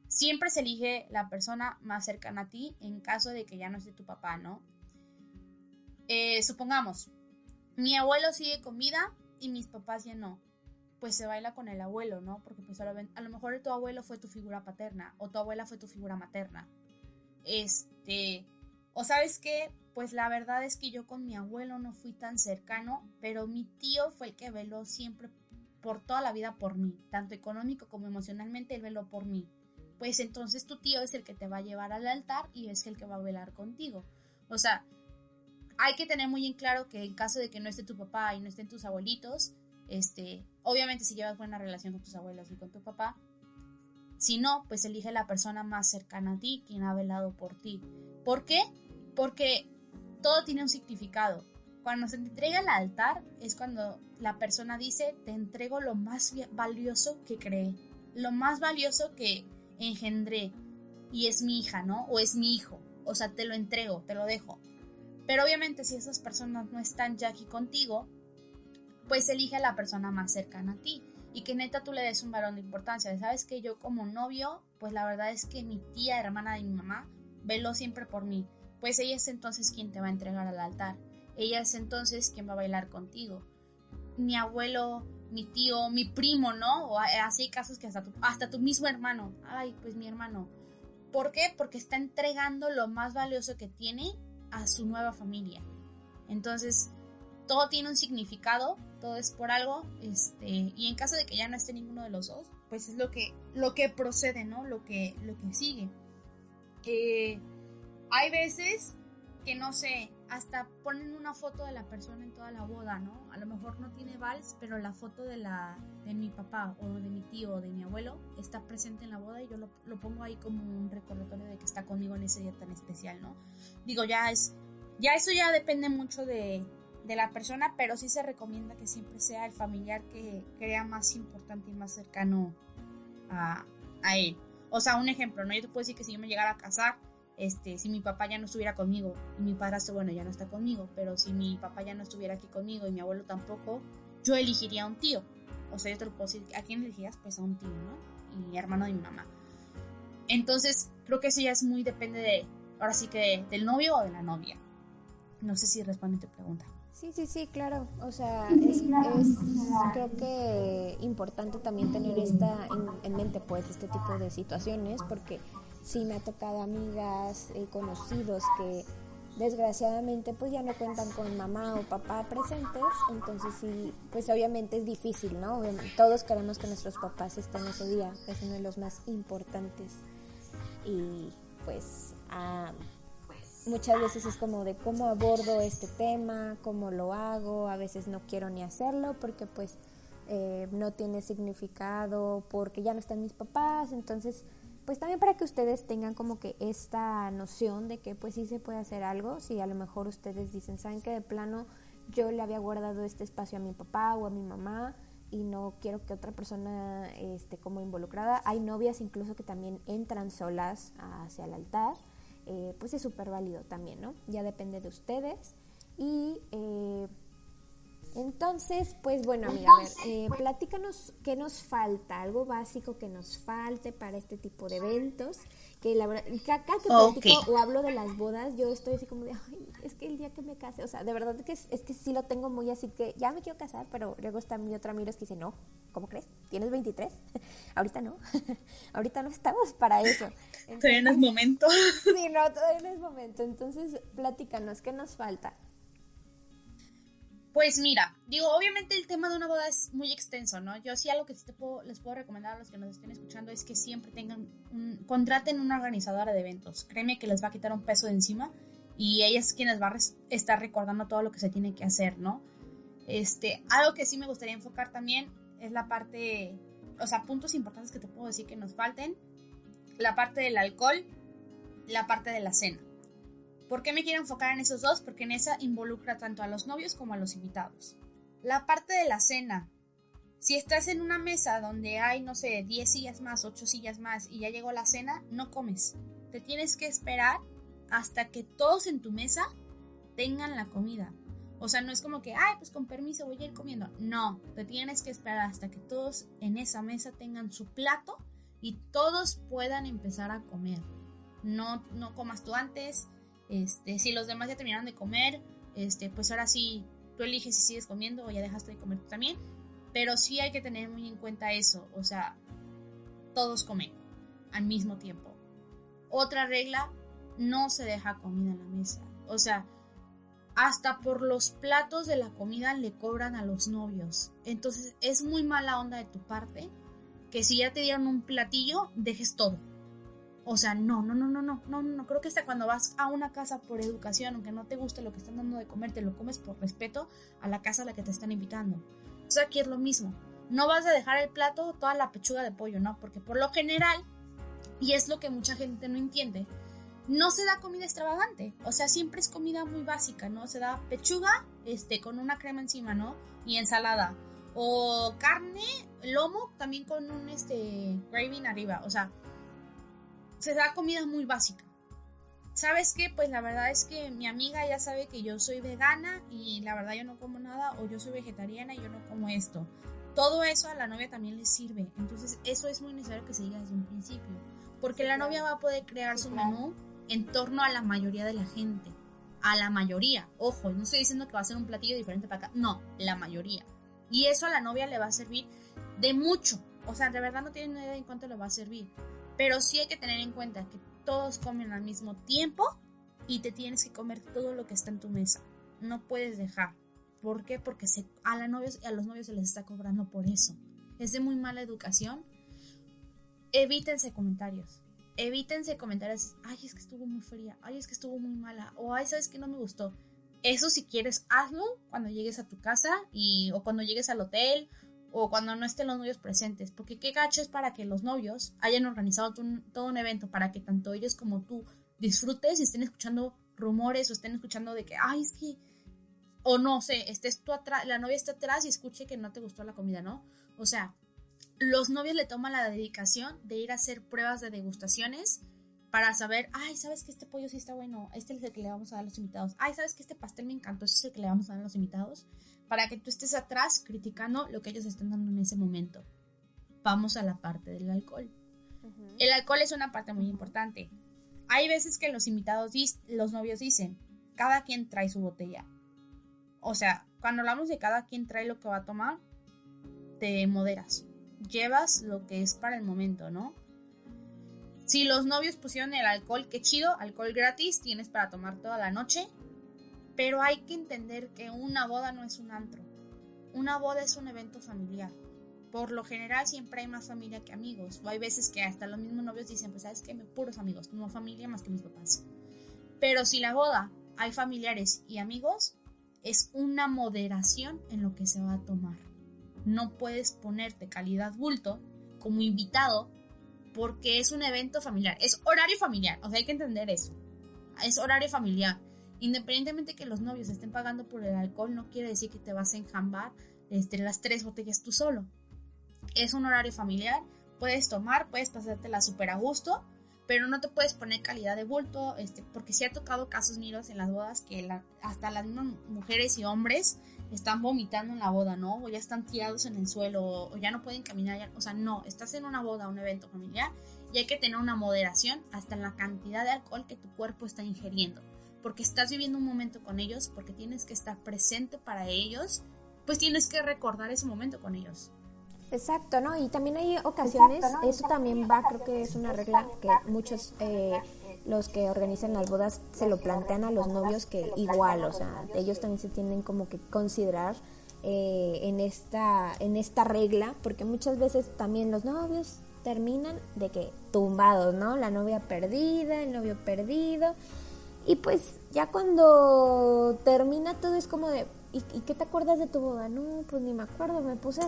siempre se elige la persona más cercana a ti en caso de que ya no esté tu papá, ¿no? Eh, supongamos, mi abuelo sigue con vida y mis papás ya no. Pues se baila con el abuelo, ¿no? Porque pues a lo, mejor tu abuelo fue tu figura paterna o tu abuela fue tu figura materna. Este, o sabes qué, pues la verdad es que yo con mi abuelo no fui tan cercano, pero mi tío fue el que veló siempre por toda la vida por mí, tanto económico como emocionalmente, él veló por mí pues entonces tu tío es el que te va a llevar al altar y es el que va a velar contigo. O sea, hay que tener muy en claro que en caso de que no esté tu papá y no estén tus abuelitos, este, obviamente si llevas buena relación con tus abuelos y con tu papá, si no, pues elige la persona más cercana a ti, quien ha velado por ti. ¿Por qué? Porque todo tiene un significado. Cuando se entrega al altar es cuando la persona dice, te entrego lo más valioso que cree, lo más valioso que, engendré y es mi hija, ¿no? O es mi hijo. O sea, te lo entrego, te lo dejo. Pero obviamente si esas personas no están ya aquí contigo, pues elige a la persona más cercana a ti y que neta tú le des un varón de importancia. Sabes que yo como novio, pues la verdad es que mi tía, hermana de mi mamá, veló siempre por mí. Pues ella es entonces quien te va a entregar al altar. Ella es entonces quien va a bailar contigo. Mi abuelo mi tío, mi primo, ¿no? O así hay casos que hasta tu, hasta tu mismo hermano. Ay, pues mi hermano. ¿Por qué? Porque está entregando lo más valioso que tiene a su nueva familia. Entonces, todo tiene un significado, todo es por algo, este, y en caso de que ya no esté ninguno de los dos, pues es lo que, lo que procede, ¿no? Lo que, lo que sigue. Eh, hay veces que no sé, hasta ponen una foto de la persona en toda la boda, ¿no? A lo mejor no tiene vals, pero la foto de la de mi papá o de mi tío o de mi abuelo está presente en la boda y yo lo, lo pongo ahí como un recordatorio de que está conmigo en ese día tan especial, ¿no? Digo, ya es, ya eso ya depende mucho de, de la persona, pero sí se recomienda que siempre sea el familiar que crea más importante y más cercano a, a él. O sea, un ejemplo, ¿no? Yo te puedo decir que si yo me llegara a casar, este, si mi papá ya no estuviera conmigo y mi padrastro, bueno, ya no está conmigo, pero si mi papá ya no estuviera aquí conmigo y mi abuelo tampoco, yo elegiría a un tío. O sea, yo te lo puedo decir, ¿a quién elegirías? Pues a un tío, ¿no? Y hermano de mi mamá. Entonces, creo que eso ya es muy, depende de, ahora sí que del novio o de la novia. No sé si responde tu pregunta. Sí, sí, sí, claro. O sea, es, creo que importante también tener esta en, mente, pues, este tipo de situaciones, porque sí me ha tocado amigas, eh, conocidos que desgraciadamente pues ya no cuentan con mamá o papá presentes, entonces sí, pues obviamente es difícil, ¿no? Todos queremos que nuestros papás estén ese día, es uno de los más importantes. Y pues muchas veces es como de cómo abordo este tema, cómo lo hago, a veces no quiero ni hacerlo porque pues eh, no tiene significado, porque ya no están mis papás, entonces pues también para que ustedes tengan como que esta noción de que pues sí se puede hacer algo, si a lo mejor ustedes dicen, saben que de plano yo le había guardado este espacio a mi papá o a mi mamá y no quiero que otra persona esté como involucrada. Hay novias incluso que también entran solas hacia el altar, eh, pues es súper válido también, ¿no? Ya depende de ustedes. Y eh, entonces, pues bueno, amiga, a ver, eh, platícanos qué nos falta, algo básico que nos falte para este tipo de eventos. Que la verdad, acá que platico o hablo de las bodas, yo estoy así como de, ay, es que el día que me case, o sea, de verdad que es, que sí lo tengo muy así que ya me quiero casar, pero luego está mi otra amiga que dice, no, ¿cómo crees? ¿Tienes 23? Ahorita no, ahorita no estamos para eso. todavía no es momento. sí, no, todavía no es momento. Entonces, platícanos, ¿qué nos falta? Pues mira, digo, obviamente el tema de una boda es muy extenso, ¿no? Yo sí algo que sí te puedo, les puedo recomendar a los que nos estén escuchando es que siempre tengan, un, contraten una organizadora de eventos. Créeme que les va a quitar un peso de encima y ella es quien les va a estar recordando todo lo que se tiene que hacer, ¿no? Este, algo que sí me gustaría enfocar también es la parte, o sea, puntos importantes que te puedo decir que nos falten. La parte del alcohol, la parte de la cena. ¿Por qué me quiero enfocar en esos dos? Porque en esa involucra tanto a los novios como a los invitados. La parte de la cena. Si estás en una mesa donde hay, no sé, 10 sillas más, 8 sillas más y ya llegó la cena, no comes. Te tienes que esperar hasta que todos en tu mesa tengan la comida. O sea, no es como que, ay, pues con permiso voy a ir comiendo. No, te tienes que esperar hasta que todos en esa mesa tengan su plato y todos puedan empezar a comer. No, no comas tú antes, este, si los demás ya terminaron de comer, este, pues ahora sí, tú eliges si sigues comiendo o ya dejaste de comer tú también. Pero sí hay que tener muy en cuenta eso, o sea, todos comen al mismo tiempo. Otra regla, no se deja comida en la mesa. O sea, hasta por los platos de la comida le cobran a los novios. Entonces es muy mala onda de tu parte que si ya te dieron un platillo, dejes todo. O sea, no, no, no, no, no, no, no, creo que hasta cuando vas a una casa por educación, aunque no te guste lo que están dando de comer, te lo comes por respeto a la casa a la que te están invitando. Sea, aquí es lo mismo. No vas a dejar el plato toda la pechuga de pollo, ¿no? Porque por lo general, y es lo que mucha gente no entiende, no se da comida extravagante. O sea, siempre es comida muy básica, ¿no? Se da pechuga, este, con una crema encima, ¿no? Y ensalada. O carne, lomo, también con un, este, gravy arriba. O sea, se da comida muy básica. ¿Sabes qué? Pues la verdad es que mi amiga ya sabe que yo soy vegana y la verdad yo no como nada o yo soy vegetariana y yo no como esto. Todo eso a la novia también le sirve. Entonces eso es muy necesario que se diga desde un principio. Porque la novia va a poder crear su menú en torno a la mayoría de la gente. A la mayoría. Ojo, no estoy diciendo que va a ser un platillo diferente para acá. No, la mayoría. Y eso a la novia le va a servir de mucho. O sea, de verdad no tiene idea de cuánto le va a servir. Pero sí hay que tener en cuenta que todos comen al mismo tiempo y te tienes que comer todo lo que está en tu mesa. No puedes dejar. ¿Por qué? Porque a, la novios, a los novios se les está cobrando por eso. Es de muy mala educación. Evítense comentarios. Evítense comentarios. Ay, es que estuvo muy fría. Ay, es que estuvo muy mala. O ay, sabes que no me gustó. Eso si quieres, hazlo cuando llegues a tu casa y, o cuando llegues al hotel o cuando no estén los novios presentes, porque qué gacho es para que los novios hayan organizado todo un evento para que tanto ellos como tú disfrutes y estén escuchando rumores o estén escuchando de que, ay, es que, o no sé, estés tú atrás, la novia está atrás y escuche que no te gustó la comida, ¿no? O sea, los novios le toman la dedicación de ir a hacer pruebas de degustaciones para saber, ay, ¿sabes que este pollo sí está bueno? Este es el que le vamos a dar a los invitados. Ay, ¿sabes que este pastel me encantó? Este es el que le vamos a dar a los invitados para que tú estés atrás criticando lo que ellos están dando en ese momento. Vamos a la parte del alcohol. El alcohol es una parte muy importante. Hay veces que los invitados, los novios dicen, cada quien trae su botella. O sea, cuando hablamos de cada quien trae lo que va a tomar, te moderas. Llevas lo que es para el momento, ¿no? Si los novios pusieron el alcohol, qué chido, alcohol gratis, tienes para tomar toda la noche. Pero hay que entender que una boda no es un antro. Una boda es un evento familiar. Por lo general siempre hay más familia que amigos. O hay veces que hasta los mismos novios dicen, pues sabes que puros amigos, no familia más que mis papás. Pero si la boda hay familiares y amigos, es una moderación en lo que se va a tomar. No puedes ponerte calidad bulto como invitado porque es un evento familiar. Es horario familiar, o sea, hay que entender eso. Es horario familiar. Independientemente que los novios estén pagando por el alcohol, no quiere decir que te vas a enjambar este, las tres botellas tú solo. Es un horario familiar, puedes tomar, puedes pasártela súper a gusto, pero no te puedes poner calidad de bulto, este, porque sí ha tocado casos miros en las bodas que hasta las mismas mujeres y hombres están vomitando en la boda, ¿no? O ya están tirados en el suelo, o, ya no pueden caminar, o sea, no, estás en una boda, un evento familiar, y hay que tener una moderación hasta en la cantidad de alcohol que tu cuerpo está ingiriendo porque estás viviendo un momento con ellos, porque tienes que estar presente para ellos, pues tienes que recordar ese momento con ellos. Exacto, ¿no? Y también hay ocasiones, eso también va, creo que es una regla que muchos eh, los que organizan las bodas se lo plantean a los novios que igual, o sea, ellos también se tienen como que considerar eh, en, esta, en esta regla, porque muchas veces también los novios terminan de que tumbados, ¿no? La novia perdida, el novio perdido. Y pues ya cuando termina todo es como de, ¿y, qué te acuerdas de tu boda? No, pues ni me acuerdo, me puse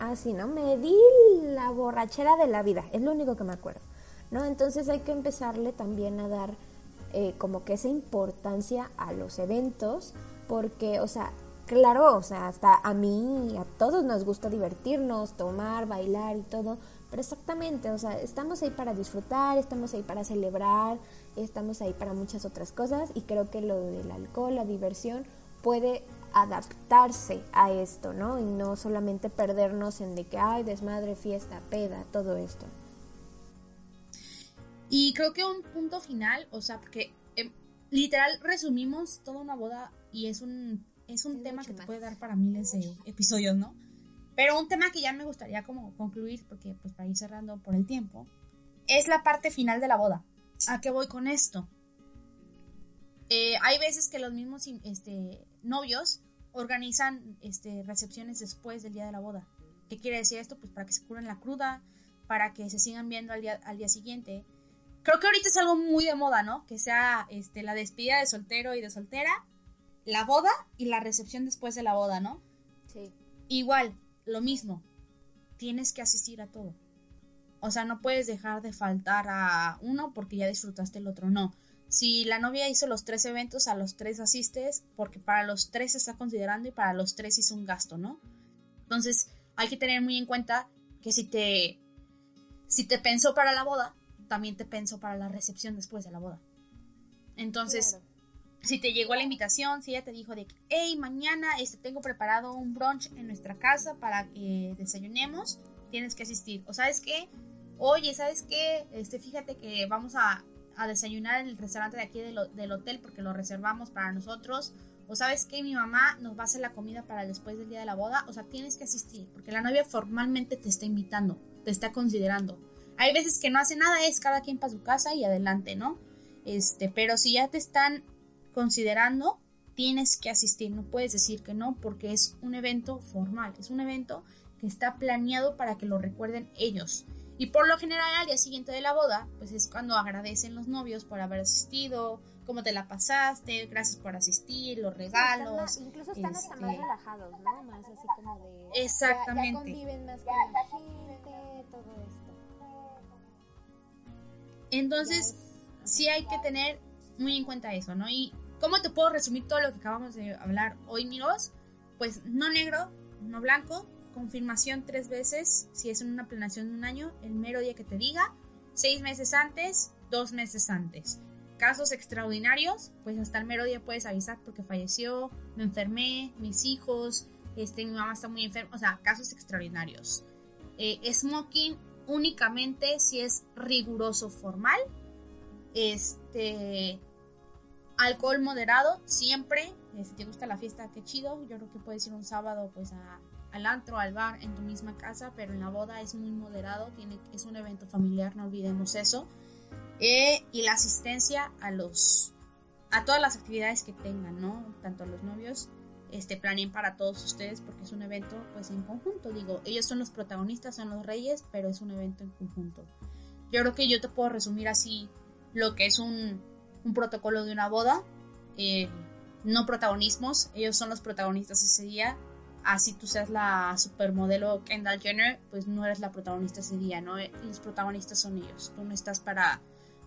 así, ¿no? Me di la borrachera de la vida, es lo único que me acuerdo, ¿no? Entonces hay que empezarle también a dar eh, como que esa importancia a los eventos, porque, o sea, claro, o sea, hasta a mí, a todos nos gusta divertirnos, tomar, bailar y todo, pero exactamente, o sea, estamos ahí para disfrutar, estamos ahí para celebrar, estamos ahí para muchas otras cosas y creo que lo del alcohol, la diversión, puede adaptarse a esto, ¿no? Y no solamente perdernos en de que hay desmadre, fiesta, peda, todo esto. Y creo que un punto final, o sea, porque em, literal resumimos toda una boda y es un, es un tema que te puede dar para miles de episodios, ¿no? Pero un tema que ya me gustaría como concluir, porque pues para ir cerrando por el tiempo, es la parte final de la boda. ¿A qué voy con esto? Eh, hay veces que los mismos este, novios organizan este, recepciones después del día de la boda. ¿Qué quiere decir esto? Pues para que se curen la cruda, para que se sigan viendo al día, al día siguiente. Creo que ahorita es algo muy de moda, ¿no? Que sea este, la despedida de soltero y de soltera, la boda y la recepción después de la boda, ¿no? Sí. Igual, lo mismo. Tienes que asistir a todo. O sea, no puedes dejar de faltar a uno porque ya disfrutaste el otro, no. Si la novia hizo los tres eventos, a los tres asistes, porque para los tres se está considerando y para los tres hizo un gasto, ¿no? Entonces, hay que tener muy en cuenta que si te, si te pensó para la boda, también te pensó para la recepción después de la boda. Entonces, si te llegó la invitación, si ella te dijo de que, hey, mañana este, tengo preparado un brunch en nuestra casa para que desayunemos, tienes que asistir. O sabes qué, oye, ¿sabes qué? Este, fíjate que vamos a, a desayunar en el restaurante de aquí del, hotel porque lo reservamos para nosotros. O sabes que mi mamá nos va a hacer la comida para después del día de la boda. O sea, tienes que asistir porque la novia formalmente te está invitando, te está considerando. Hay veces que no hace nada, es cada quien para su casa y adelante, ¿no? Este, pero si ya te están considerando, tienes que asistir. No puedes decir que no porque es un evento formal, es un evento que está planeado para que lo recuerden ellos. Y por lo general al día siguiente de la boda, pues es cuando agradecen los novios por haber asistido, cómo te la pasaste, gracias por asistir, los regalos. incluso están hasta más este, relajados, ¿no? Más así como de... Exactamente. Ya, conviven más con la Entonces, sí hay que tener muy en cuenta eso, ¿no? Y ¿cómo te puedo resumir todo lo que acabamos de hablar hoy, amigos? Pues no negro, no blanco, confirmación tres veces, si es una planeación de un año, el mero día que te diga, seis meses antes, dos meses antes. Casos extraordinarios, pues hasta el mero día puedes avisar porque falleció, me enfermé, mis hijos, este, mi mamá está muy enferma, o sea, casos extraordinarios. Eh, smoking únicamente si es riguroso formal. Este, alcohol moderado, siempre. Eh, si te gusta la fiesta, qué chido. Yo creo que puedes ir un sábado pues al antro, al bar en tu misma casa, pero en la boda es muy moderado, tiene, es un evento familiar, no olvidemos eso. Eh, y la asistencia a los a todas las actividades que tengan, ¿no? Tanto a los novios, este planeen para todos ustedes porque es un evento pues en conjunto, digo, ellos son los protagonistas, son los reyes, pero es un evento en conjunto. Yo creo que yo te puedo resumir así lo que es un, un protocolo de una boda. Eh, no protagonismos, ellos son los protagonistas ese día, así tú seas la supermodelo Kendall Jenner, pues no eres la protagonista ese día, ¿no? Los protagonistas son ellos. Tú no estás para,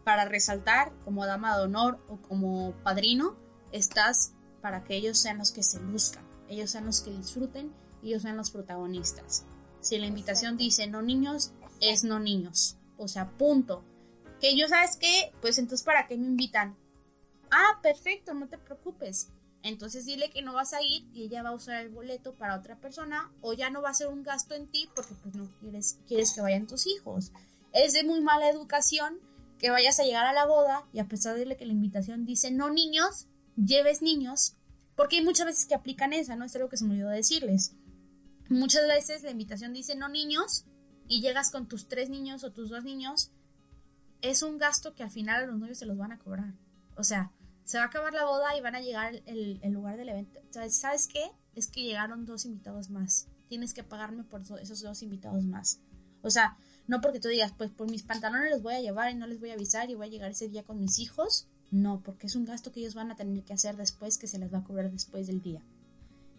para resaltar como dama de honor o como padrino, estás para que ellos sean los que se buscan, ellos sean los que disfruten y ellos sean los protagonistas. Si la invitación dice no niños, es no niños. O sea, punto. Que yo sabes qué, pues entonces ¿para qué me invitan? Ah, perfecto, no te preocupes entonces dile que no vas a ir y ella va a usar el boleto para otra persona o ya no va a ser un gasto en ti porque pues no quieres, quieres que vayan tus hijos. Es de muy mala educación que vayas a llegar a la boda y a pesar de que la invitación dice no niños, lleves niños, porque hay muchas veces que aplican esa, ¿no? Es algo que se me olvidó decirles. Muchas veces la invitación dice no niños y llegas con tus tres niños o tus dos niños es un gasto que al final a los novios se los van a cobrar. O sea, se va a acabar la boda y van a llegar el, el lugar del evento. ¿Sabes qué? Es que llegaron dos invitados más. Tienes que pagarme por esos dos invitados más. O sea, no porque tú digas, pues por mis pantalones los voy a llevar y no les voy a avisar y voy a llegar ese día con mis hijos. No, porque es un gasto que ellos van a tener que hacer después, que se les va a cobrar después del día.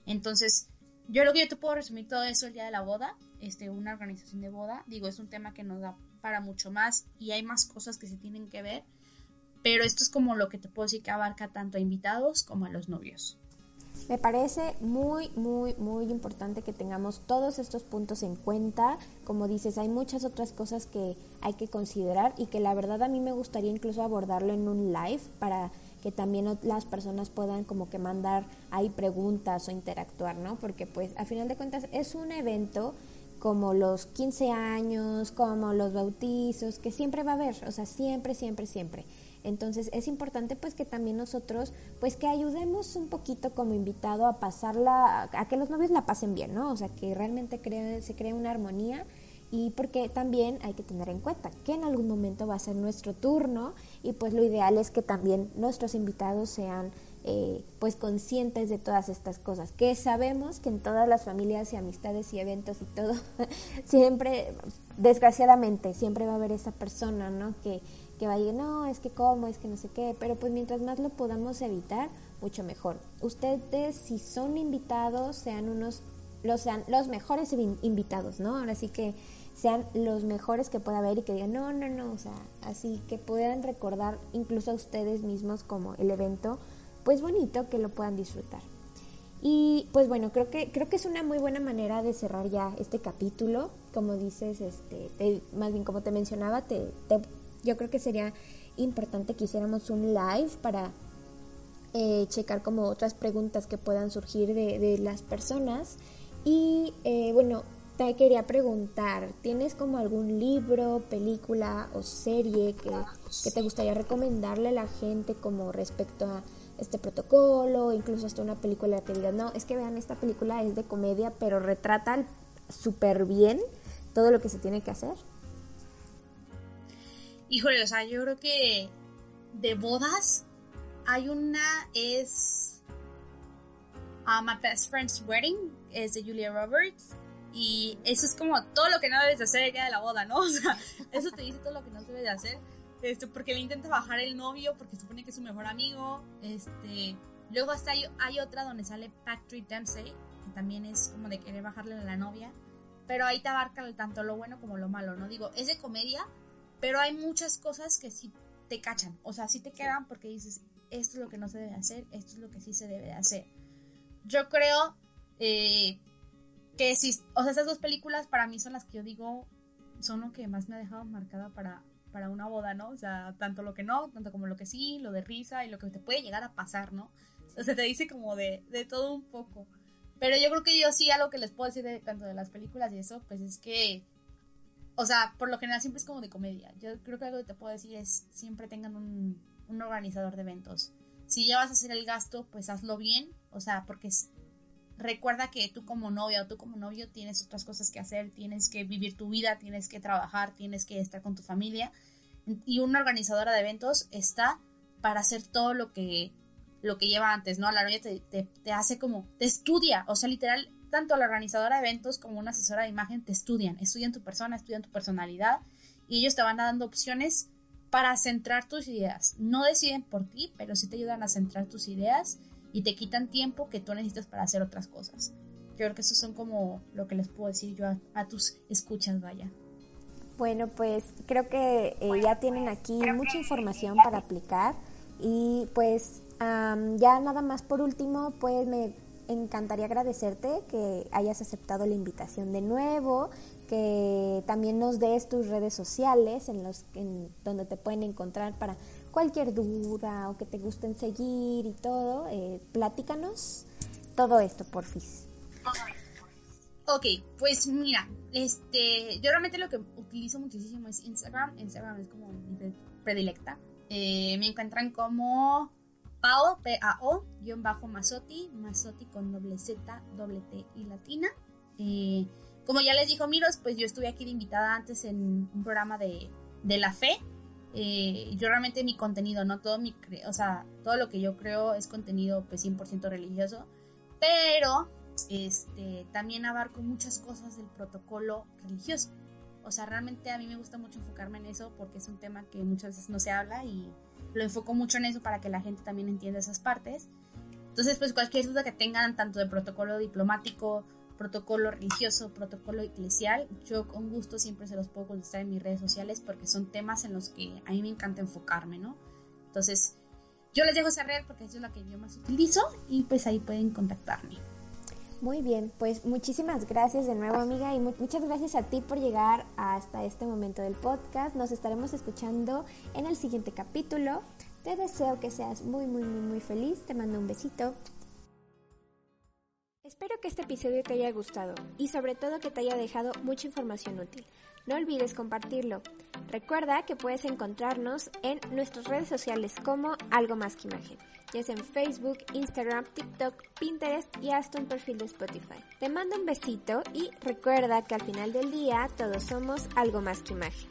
Entonces, yo lo que yo te puedo resumir todo eso el día de la boda, este, una organización de boda, digo, es un tema que nos da para mucho más y hay más cosas que se tienen que ver, pero esto es como lo que te puedo decir que abarca tanto a invitados como a los novios. Me parece muy, muy, muy importante que tengamos todos estos puntos en cuenta. Como dices, hay muchas otras cosas que hay que considerar y que la verdad a mí me gustaría incluso abordarlo en un live para que también las personas puedan como que mandar ahí preguntas o interactuar, ¿no? Porque pues a final de cuentas es un evento como los 15 años, como los bautizos, que siempre va a haber, o sea, siempre, siempre, siempre. Entonces es importante pues que también nosotros pues que ayudemos un poquito como invitado a pasarla, a que los novios la pasen bien, ¿no? O sea, que realmente se cree una armonía y porque también hay que tener en cuenta que en algún momento va a ser nuestro turno y pues lo ideal es que también nuestros invitados sean eh, pues conscientes de todas estas cosas, que sabemos que en todas las familias y amistades y eventos y todo, siempre, desgraciadamente, siempre va a haber esa persona, ¿no? Que, que va no, es que cómo, es que no sé qué, pero pues mientras más lo podamos evitar, mucho mejor. Ustedes, si son invitados, sean unos, los, sean los mejores invitados, ¿no? Ahora sí que sean los mejores que pueda haber y que digan, no, no, no, o sea, así que puedan recordar incluso a ustedes mismos como el evento, pues bonito que lo puedan disfrutar. Y pues bueno, creo que, creo que es una muy buena manera de cerrar ya este capítulo. Como dices, este, más bien como te mencionaba, te, yo creo que sería importante que hiciéramos un live para eh, checar como otras preguntas que puedan surgir de, las personas. Y eh, bueno, te quería preguntar, ¿tienes como algún libro, película o serie que, que, te gustaría recomendarle a la gente como respecto a este protocolo, incluso hasta una película que digas, no, es que vean, esta película es de comedia, pero retrata súper bien todo lo que se tiene que hacer? Híjole, o sea, yo creo que de bodas hay una es uh, My Best Friend's Wedding, es de Julia Roberts. Y eso es como todo lo que no debes hacer el de la boda, ¿no? O sea, eso te dice todo lo que no debes de hacer. Este, porque le intenta bajar el novio, porque supone que es su mejor amigo. Este, luego hasta hay, hay otra donde sale Patrick Dempsey, que también es como de querer bajarle a la novia. Pero ahí te abarca tanto lo bueno como lo malo, ¿no? Digo, es de comedia, pero hay muchas cosas que sí te cachan, o sea, sí te quedan porque dices, esto es lo que no se debe hacer, esto es lo que sí se debe hacer. Yo creo eh, que sí, o sea, esas dos películas para mí son las que yo digo, son lo que más me ha dejado marcada para, para una boda, ¿no? O sea, tanto lo que no, tanto como lo que sí, lo de risa y lo que te puede llegar a pasar, ¿no? O sea, te dice como de, de todo un poco. Pero yo creo que yo sí algo que les puedo decir de, tanto de las películas y eso, pues es que o sea, por lo general siempre es como de comedia. Yo creo que algo que te puedo decir es siempre tengan un, organizador de eventos. Si ya vas a hacer el gasto, pues hazlo bien, o sea, porque recuerda que tú como novia o tú como novio tienes otras cosas que hacer, tienes que vivir tu vida, tienes que trabajar, tienes que estar con tu familia. Y una organizadora de eventos está para hacer todo lo que, lo que lleva antes, ¿no? La novia te, te, te hace como, te estudia, o sea, literal, tanto la organizadora de eventos como una asesora de imagen te estudian, estudian tu persona, estudian tu personalidad y ellos te van dando opciones para centrar tus ideas. No deciden por ti, pero sí te ayudan a centrar tus ideas y te quitan tiempo que tú necesitas para hacer otras cosas. Yo creo que eso son como lo que les puedo decir yo a, tus escuchas, vaya. Bueno, pues creo que eh, ya tienen aquí mucha información para aplicar y pues ya nada más por último, pues me encantaría agradecerte que hayas aceptado la invitación de nuevo, que también nos des tus redes sociales en los en donde te pueden encontrar para cualquier duda o que te gusten seguir y todo. Eh, platícanos todo esto, porfis. Ok, pues mira, este, yo realmente lo que utilizo muchísimo es Instagram. Instagram es como mi predilecta. Eh, me encuentran como Pao, P-A-O, guion bajo Mazotti, Mazotti con doble Z, doble T y latina. Eh, como ya les dijo Miros, pues yo estuve aquí de invitada antes en un programa de, de la fe. Eh, yo realmente mi contenido, no todo mi, o sea, todo lo que yo creo es contenido pues 100% religioso, pero este, también abarco muchas cosas del protocolo religioso. O sea, realmente a mí me gusta mucho enfocarme en eso porque es un tema que muchas veces no se habla y lo enfoco mucho en eso para que la gente también entienda esas partes. Entonces, pues cualquier duda que tengan, tanto de protocolo diplomático, protocolo religioso, protocolo eclesial, yo con gusto siempre se los puedo contestar en mis redes sociales porque son temas en los que a mí me encanta enfocarme, ¿no? Entonces, yo les dejo esa red porque es la que yo más utilizo y pues ahí pueden contactarme. Muy bien, pues muchísimas gracias de nuevo amiga y muchas gracias a ti por llegar hasta este momento del podcast. Nos estaremos escuchando en el siguiente capítulo. Te deseo que seas muy, muy, muy, muy feliz. Te mando un besito. Espero que este episodio te haya gustado y sobre todo que te haya dejado mucha información útil. No olvides compartirlo. Recuerda que puedes encontrarnos en nuestras redes sociales como Algo Más que Imagen, ya sea en Facebook, Instagram, TikTok, Pinterest y hasta un perfil de Spotify. Te mando un besito y recuerda que al final del día todos somos algo más que imagen.